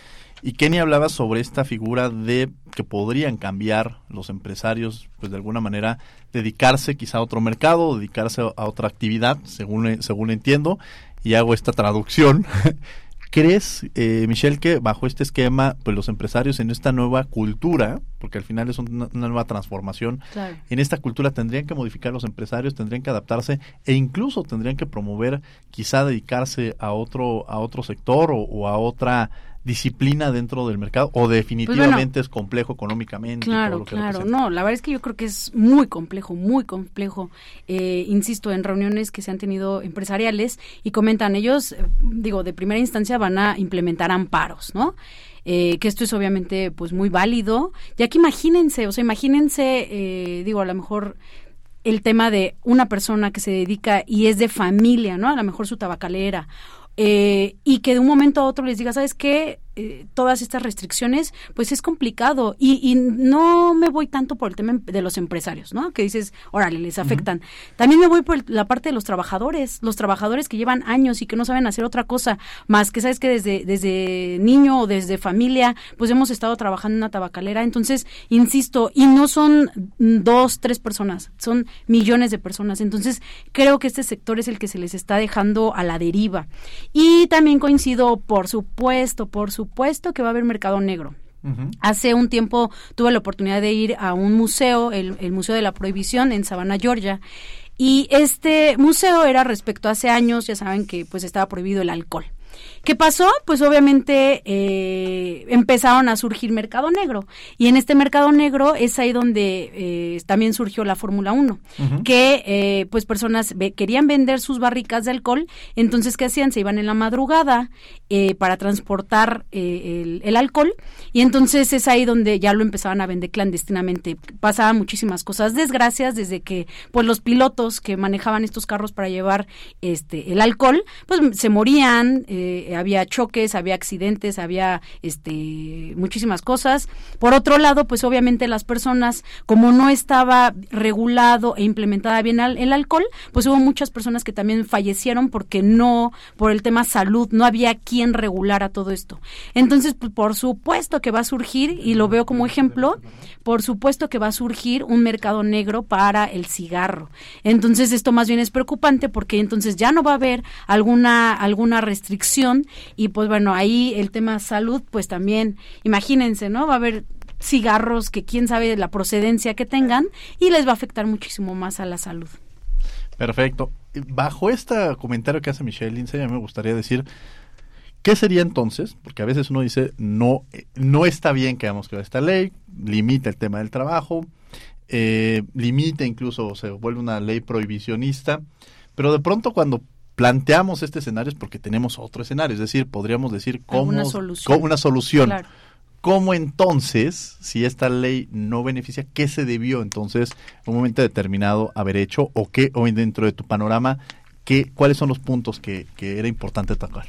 Y Kenny hablaba sobre esta figura de que podrían cambiar los empresarios, pues de alguna manera dedicarse quizá a otro mercado, dedicarse a otra actividad, según, según entiendo, y hago esta traducción ¿Crees, eh, Michelle, que bajo este esquema, pues los empresarios en esta nueva cultura, porque al final es una, nueva transformación, en esta cultura tendrían que modificar los empresarios, tendrían que adaptarse e incluso tendrían que promover, quizá dedicarse a otro, a otro sector o a otra disciplina dentro del mercado o definitivamente pues es complejo económicamente. Claro, claro. No, la verdad es que yo creo que es muy complejo, muy complejo. Eh, insisto, en reuniones que se han tenido empresariales y comentan ellos, eh, digo, de primera instancia van a implementar amparos, ¿no? Eh, que esto es obviamente pues muy válido, ya que imagínense, o sea, imagínense, digo, a lo mejor el tema de una persona que se dedica y es de familia, ¿no? A lo mejor su tabacalera eh, y que de un momento a otro les diga, ¿sabes qué? Eh, todas estas restricciones, pues es complicado. Y, no me voy tanto por el tema de los empresarios, ¿no? Que dices, órale, les afectan. También me voy por la parte de los trabajadores, los trabajadores que llevan años y que no saben hacer otra cosa más que, ¿sabes que Desde, desde niño o desde familia, pues hemos estado trabajando en una tabacalera. Entonces, insisto, y no son dos, tres personas, son millones de personas. Entonces, creo que este sector es el que se les está dejando a la deriva. Y también coincido, por supuesto, por supuesto, supuesto que va a haber mercado negro. Hace un tiempo tuve la oportunidad de ir a un museo, el, el Museo de la Prohibición en Savannah, Georgia, y este museo era respecto a hace años, ya saben que pues estaba prohibido el alcohol. ¿Qué pasó? Pues obviamente eh, empezaron a surgir mercado negro y en este mercado negro es ahí donde eh, también surgió la Fórmula 1, que eh, pues personas querían vender sus barricas de alcohol, entonces ¿qué hacían? Se iban en la madrugada para transportar el, el, alcohol y entonces es ahí donde ya lo empezaban a vender clandestinamente. Pasaban muchísimas cosas, desgracias, desde que pues los pilotos que manejaban estos carros para llevar este el alcohol, pues se morían, eh, había choques, había accidentes, había este muchísimas cosas. Por otro lado, pues obviamente las personas, como no estaba regulado e implementada bien el alcohol, pues hubo muchas personas que también fallecieron porque no, por el tema salud, no había quien regulara todo esto. Entonces, pues, por supuesto que va a surgir, y lo veo como ejemplo, por supuesto que va a surgir un mercado negro para el cigarro. Entonces, esto más bien es preocupante porque entonces ya no va a haber alguna, alguna restricción y pues bueno, ahí el tema salud, pues también, imagínense, ¿no? Va a haber cigarros que quién sabe la procedencia que tengan y les va a afectar muchísimo más a la salud. Perfecto. Bajo este comentario que hace Michelle Lindsay, a mí me gustaría decir, ¿qué sería entonces? Porque a veces uno dice, no, no está bien que hagamos que esta ley, limita el tema del trabajo, eh, limita incluso, se vuelve una ley prohibicionista, pero de pronto cuando planteamos este escenario es porque tenemos otro escenario, es decir, podríamos decir cómo una solución. una solución. ¿Cómo entonces, si esta ley no beneficia, qué se debió entonces en un momento determinado haber hecho o qué, o dentro de tu panorama, qué, cuáles son los puntos que, que era importante tocar?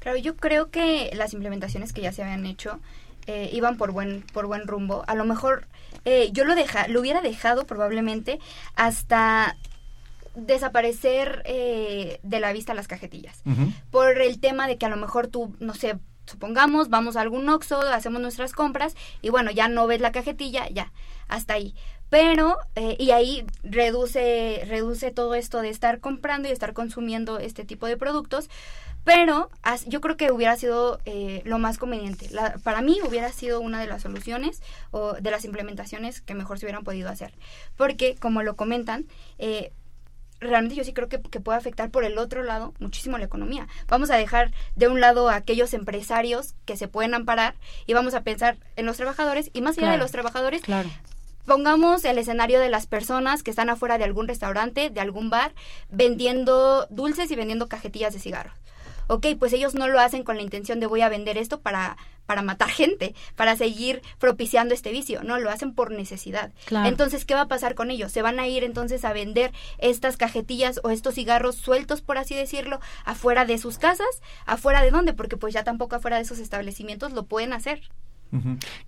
Claro, yo creo que las implementaciones que ya se habían hecho eh, iban por buen, por buen rumbo. A lo mejor eh, yo lo, deja, lo hubiera dejado probablemente hasta desaparecer eh, de la vista las cajetillas. Por el tema de que a lo mejor tú, no sé, supongamos, vamos a algún Oxxo, hacemos nuestras compras y bueno, ya no ves la cajetilla, ya, hasta ahí. Pero, eh, y ahí reduce, reduce todo esto de estar comprando y estar consumiendo este tipo de productos, pero yo creo que hubiera sido eh, lo más conveniente. para mí hubiera sido una de las soluciones o de las implementaciones que mejor se hubieran podido hacer. Porque, como lo comentan, eh, realmente yo sí creo que, puede afectar por el otro lado muchísimo la economía. Vamos a dejar de un lado a aquellos empresarios que se pueden amparar y vamos a pensar en los trabajadores y más allá de los trabajadores, Pongamos el escenario de las personas que están afuera de algún restaurante, de algún bar, vendiendo dulces y vendiendo cajetillas de cigarros ok, pues ellos no lo hacen con la intención de voy a vender esto para, para matar gente, para seguir propiciando este vicio, no, lo hacen por necesidad. Entonces, ¿qué va a pasar con ellos? Se van a ir entonces a vender estas cajetillas o estos cigarros sueltos, por así decirlo, afuera de sus casas, afuera de dónde, porque pues ya tampoco afuera de esos establecimientos lo pueden hacer.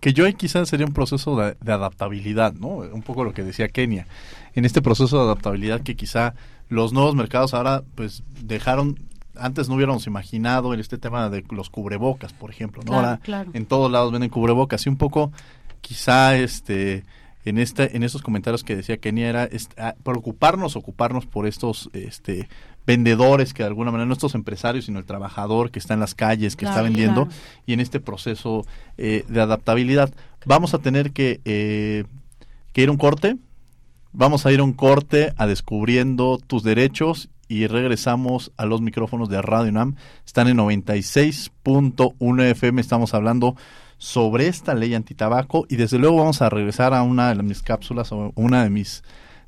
Que yo quizás sería un proceso de, de, adaptabilidad, ¿no? Un poco lo que decía Kenia. En este proceso de adaptabilidad que quizá los nuevos mercados ahora pues dejaron antes no hubiéramos imaginado en este tema de los cubrebocas, por ejemplo, ¿no? Ahora en todos lados venden cubrebocas y un poco quizá este en este en estos comentarios que decía Kenia era ah, preocuparnos, ocuparnos por estos este vendedores que de alguna manera no estos empresarios sino el trabajador que está en las calles que está vendiendo y en este proceso eh, de adaptabilidad. Vamos a tener que eh, que ir a un corte. Vamos a ir a un corte a descubriendo tus derechos y regresamos a los micrófonos de Radio UNAM. Están en 96.1 FM. Estamos hablando sobre esta ley antitabaco y desde luego vamos a regresar a una de mis cápsulas o una de mis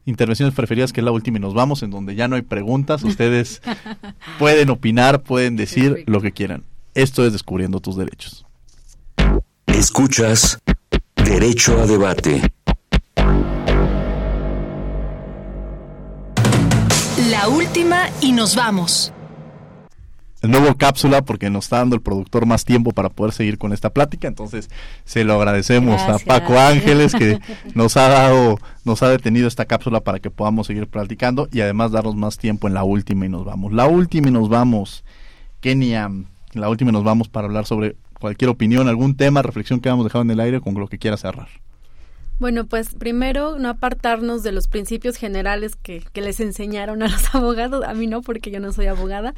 intervenciones preferidas que es la última y nos vamos en donde ya no hay preguntas. Ustedes pueden opinar, pueden decir lo que quieran. Esto es Descubriendo tus derechos. Escuchas Derecho a Debate. La última y nos vamos. El nuevo cápsula porque nos está dando el productor más tiempo para poder seguir con esta plática, entonces se lo agradecemos a Paco Ángeles que nos ha dado, nos ha detenido esta cápsula para que podamos seguir platicando y además darnos más tiempo en la última y nos vamos. La última y nos vamos, Kenia, la última y nos vamos para hablar sobre cualquier opinión, algún tema, reflexión que hemos dejado en el aire con lo que quiera cerrar. Bueno, pues primero no apartarnos de los principios generales que, que, les enseñaron a los abogados, a mí no porque yo no soy abogada,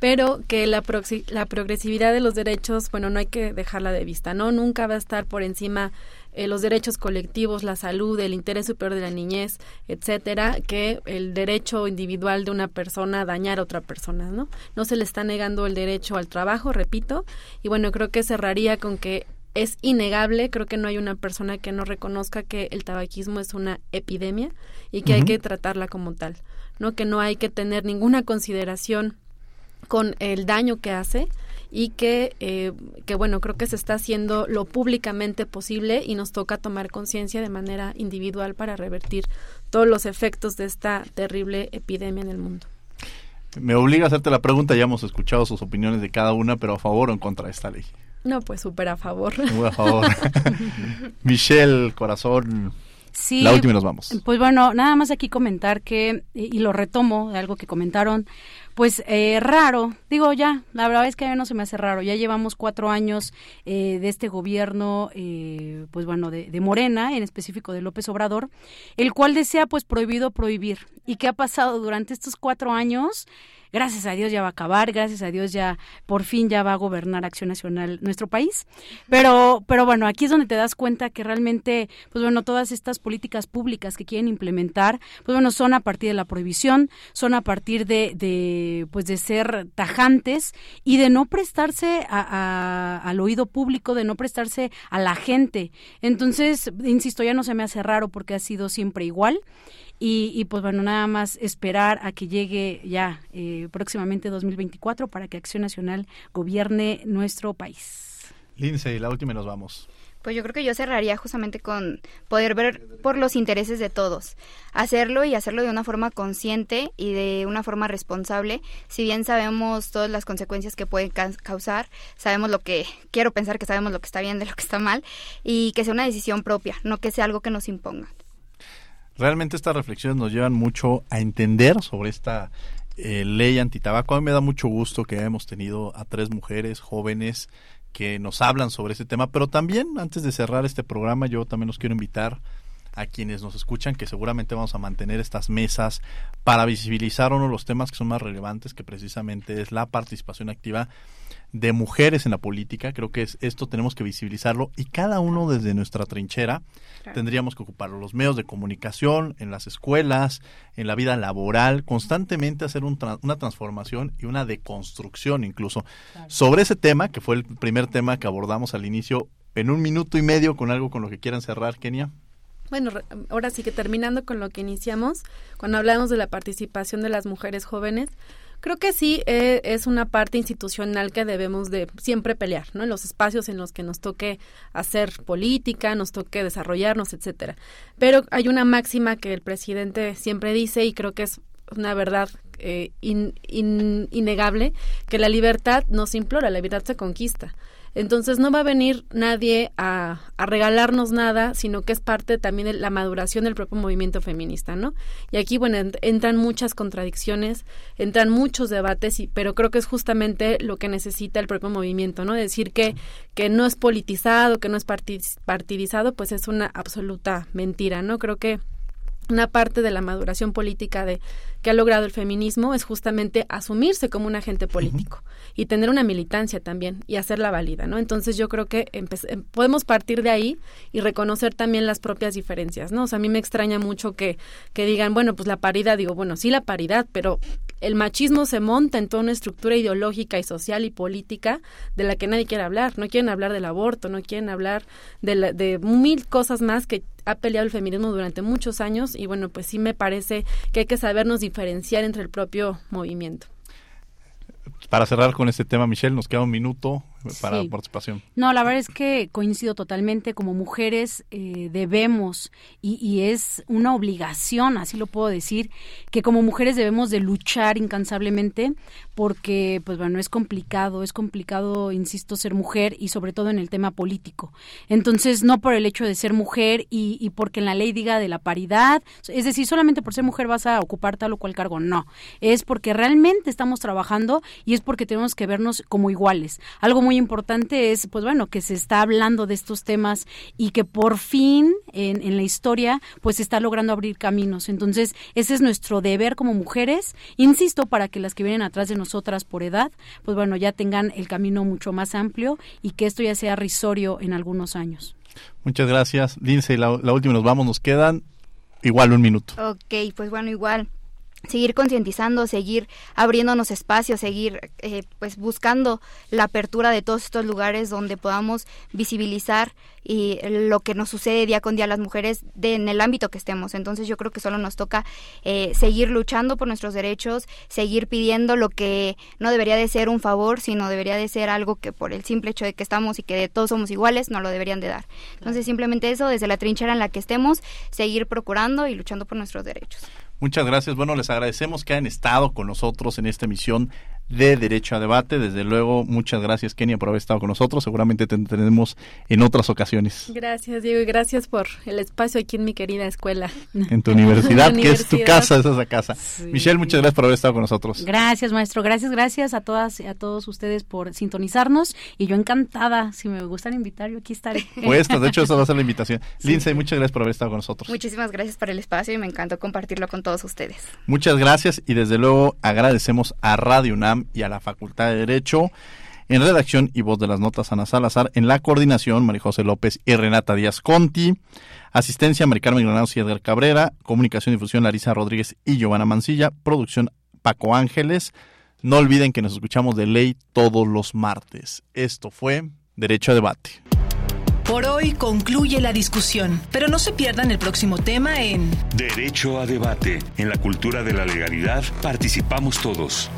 pero que la, la progresividad de los derechos, bueno, no hay que dejarla de vista, ¿no? Nunca va a estar por encima eh, los derechos colectivos, la salud, el interés superior de la niñez, etcétera, que el derecho individual de una persona a dañar a otra persona, ¿no? No se le está negando el derecho al trabajo, repito, y bueno, creo que cerraría con que es innegable, creo que no hay una persona que no reconozca que el tabaquismo es una epidemia y que hay que tratarla como tal, ¿no? Que no hay que tener ninguna consideración con el daño que hace y que, eh, que bueno, creo que se está haciendo lo públicamente posible y nos toca tomar conciencia de manera individual para revertir todos los efectos de esta terrible epidemia en el mundo. Me obliga a hacerte la pregunta, ya hemos escuchado sus opiniones de cada una, pero a favor o en contra de esta ley. No, pues súper a favor. Muy a favor. Michelle, corazón. Sí, la última y nos vamos. Pues bueno, nada más aquí comentar que, y lo retomo de algo que comentaron, pues eh, raro, digo ya, la verdad es que a mí no se me hace raro, ya llevamos cuatro años eh, de este gobierno, eh, pues bueno, de, de, Morena, en específico de López Obrador, el cual desea pues prohibido prohibir. ¿Y qué ha pasado durante estos cuatro años? Gracias a Dios ya va a acabar, gracias a Dios ya por fin ya va a gobernar Acción Nacional nuestro país. Pero, pero bueno, aquí es donde te das cuenta que realmente, pues bueno, todas estas políticas públicas que quieren implementar, pues bueno, son a partir de la prohibición, son a partir de, de pues de ser tajantes y de no prestarse al oído público, de no prestarse a la gente. Entonces, insisto, ya no se me hace raro porque ha sido siempre igual. Y, pues bueno, nada más esperar a que llegue ya eh, próximamente 2024 para que Acción Nacional gobierne nuestro país. Lince, la última y nos vamos. Pues yo creo que yo cerraría justamente con poder ver por los intereses de todos, hacerlo y hacerlo de una forma consciente y de una forma responsable. Si bien sabemos todas las consecuencias que pueden causar, sabemos lo que, quiero pensar que sabemos lo que está bien de lo que está mal y que sea una decisión propia, no que sea algo que nos impongan. Realmente estas reflexiones nos llevan mucho a entender sobre esta eh, ley antitabaco. A mí me da mucho gusto que hayamos tenido a tres mujeres jóvenes que nos hablan sobre este tema, pero también antes de cerrar este programa yo también los quiero invitar a quienes nos escuchan que seguramente vamos a mantener estas mesas para visibilizar uno de los temas que son más relevantes, que precisamente es la participación activa de mujeres en la política. Creo que es, esto tenemos que visibilizarlo y cada uno desde nuestra trinchera tendríamos que ocuparlo. Los medios de comunicación, en las escuelas, en la vida laboral, constantemente hacer una transformación y una deconstrucción incluso sobre ese tema, que fue el primer tema que abordamos al inicio, en un minuto y medio con algo con lo que quieran cerrar, Kenia. Bueno, ahora sí que terminando con lo que iniciamos, cuando hablamos de la participación de las mujeres jóvenes, creo que sí eh, es una parte institucional que debemos de siempre pelear, ¿no? En los espacios en los que nos toque hacer política, nos toque desarrollarnos, etcétera. Pero hay una máxima que el presidente siempre dice y creo que es una verdad eh, innegable, que la libertad no se implora, la libertad se conquista. Entonces no va a venir nadie a, regalarnos nada, sino que es parte también de la maduración del propio movimiento feminista, ¿no? Y aquí, bueno, entran muchas contradicciones, entran muchos debates, y, pero creo que es justamente lo que necesita el propio movimiento, ¿no? Decir que, que no es politizado, que no es partidizado, pues es una absoluta mentira, ¿no? Creo que una parte de la maduración política de que ha logrado el feminismo es justamente asumirse como un agente político y tener una militancia también y hacerla válida, ¿no? Entonces yo creo que em, podemos partir de ahí y reconocer también las propias diferencias, ¿no? O sea, a mí me extraña mucho que, que digan, bueno, pues la paridad, digo, bueno, sí la paridad, pero el machismo se monta en toda una estructura ideológica y social y política de la que nadie quiere hablar. No quieren hablar del aborto, no quieren hablar de, de mil cosas más que ha peleado el feminismo durante muchos años y bueno, pues sí me parece que hay que sabernos diferenciar entre el propio movimiento. Para cerrar con este tema, Michelle, nos queda un minuto para participación. No, la verdad es que coincido totalmente. Como mujeres eh, debemos, y, es una obligación, así lo puedo decir, que como mujeres debemos de luchar incansablemente porque, pues bueno, es complicado, es complicado, insisto, ser mujer y sobre todo en el tema político. Entonces, no por el hecho de ser mujer y, y porque en la ley diga de la paridad, es decir, solamente por ser mujer vas a ocupar tal o cual cargo, no. Es porque realmente estamos trabajando y es porque tenemos que vernos como iguales. Algo muy importante es, pues bueno, que se está hablando de estos temas y que por fin en, en la historia, pues se está logrando abrir caminos. Entonces, ese es nuestro deber como mujeres, insisto, para que las que vienen atrás de nosotras por edad, pues bueno, ya tengan el camino mucho más amplio y que esto ya sea risorio en algunos años. Muchas gracias. Lince, la, la última nos vamos, nos quedan igual un minuto. Ok, pues bueno, igual seguir concientizando, seguir abriéndonos espacios, seguir eh, pues buscando la apertura de todos estos lugares donde podamos visibilizar y lo que nos sucede día con día a las mujeres de, en el ámbito que estemos. Entonces yo creo que solo nos toca eh, seguir luchando por nuestros derechos, seguir pidiendo lo que no debería de ser un favor, sino debería de ser algo que por el simple hecho de que estamos y que todos somos iguales, no lo deberían de dar. Entonces simplemente eso, desde la trinchera en la que estemos, seguir procurando y luchando por nuestros derechos. Muchas gracias. Bueno, les agradecemos que hayan estado con nosotros en esta emisión de Derecho a Debate. Desde luego, muchas gracias, Kenia, por haber estado con nosotros. Seguramente te tendremos en otras ocasiones. Gracias, Diego, y gracias por el espacio aquí en mi querida escuela. En tu universidad, que es tu casa, esa es la casa. Michelle, muchas gracias por haber estado con nosotros. Gracias, maestro. Gracias, gracias a todas y a todos ustedes por sintonizarnos. Y yo encantada, si me gustan invitar, yo aquí estaré. Pues, de hecho, esa va a ser la invitación. Lince, muchas gracias por haber estado con nosotros. Muchísimas gracias por el espacio y me encantó compartirlo con todos ustedes. Muchas gracias y desde luego agradecemos a Radio UNAM y a la Facultad de Derecho. En redacción y voz de las notas Ana Salazar. En la coordinación María José López y Renata Díaz Conti. Asistencia María Carmen Granados y Edgar Cabrera. Comunicación y difusión Larisa Rodríguez y Giovanna Mancilla. Producción Paco Ángeles. No olviden que nos escuchamos de ley todos los martes. Esto fue Derecho a Debate. Por hoy concluye la discusión, pero no se pierdan el próximo tema en Derecho a Debate. En la cultura de la legalidad participamos todos.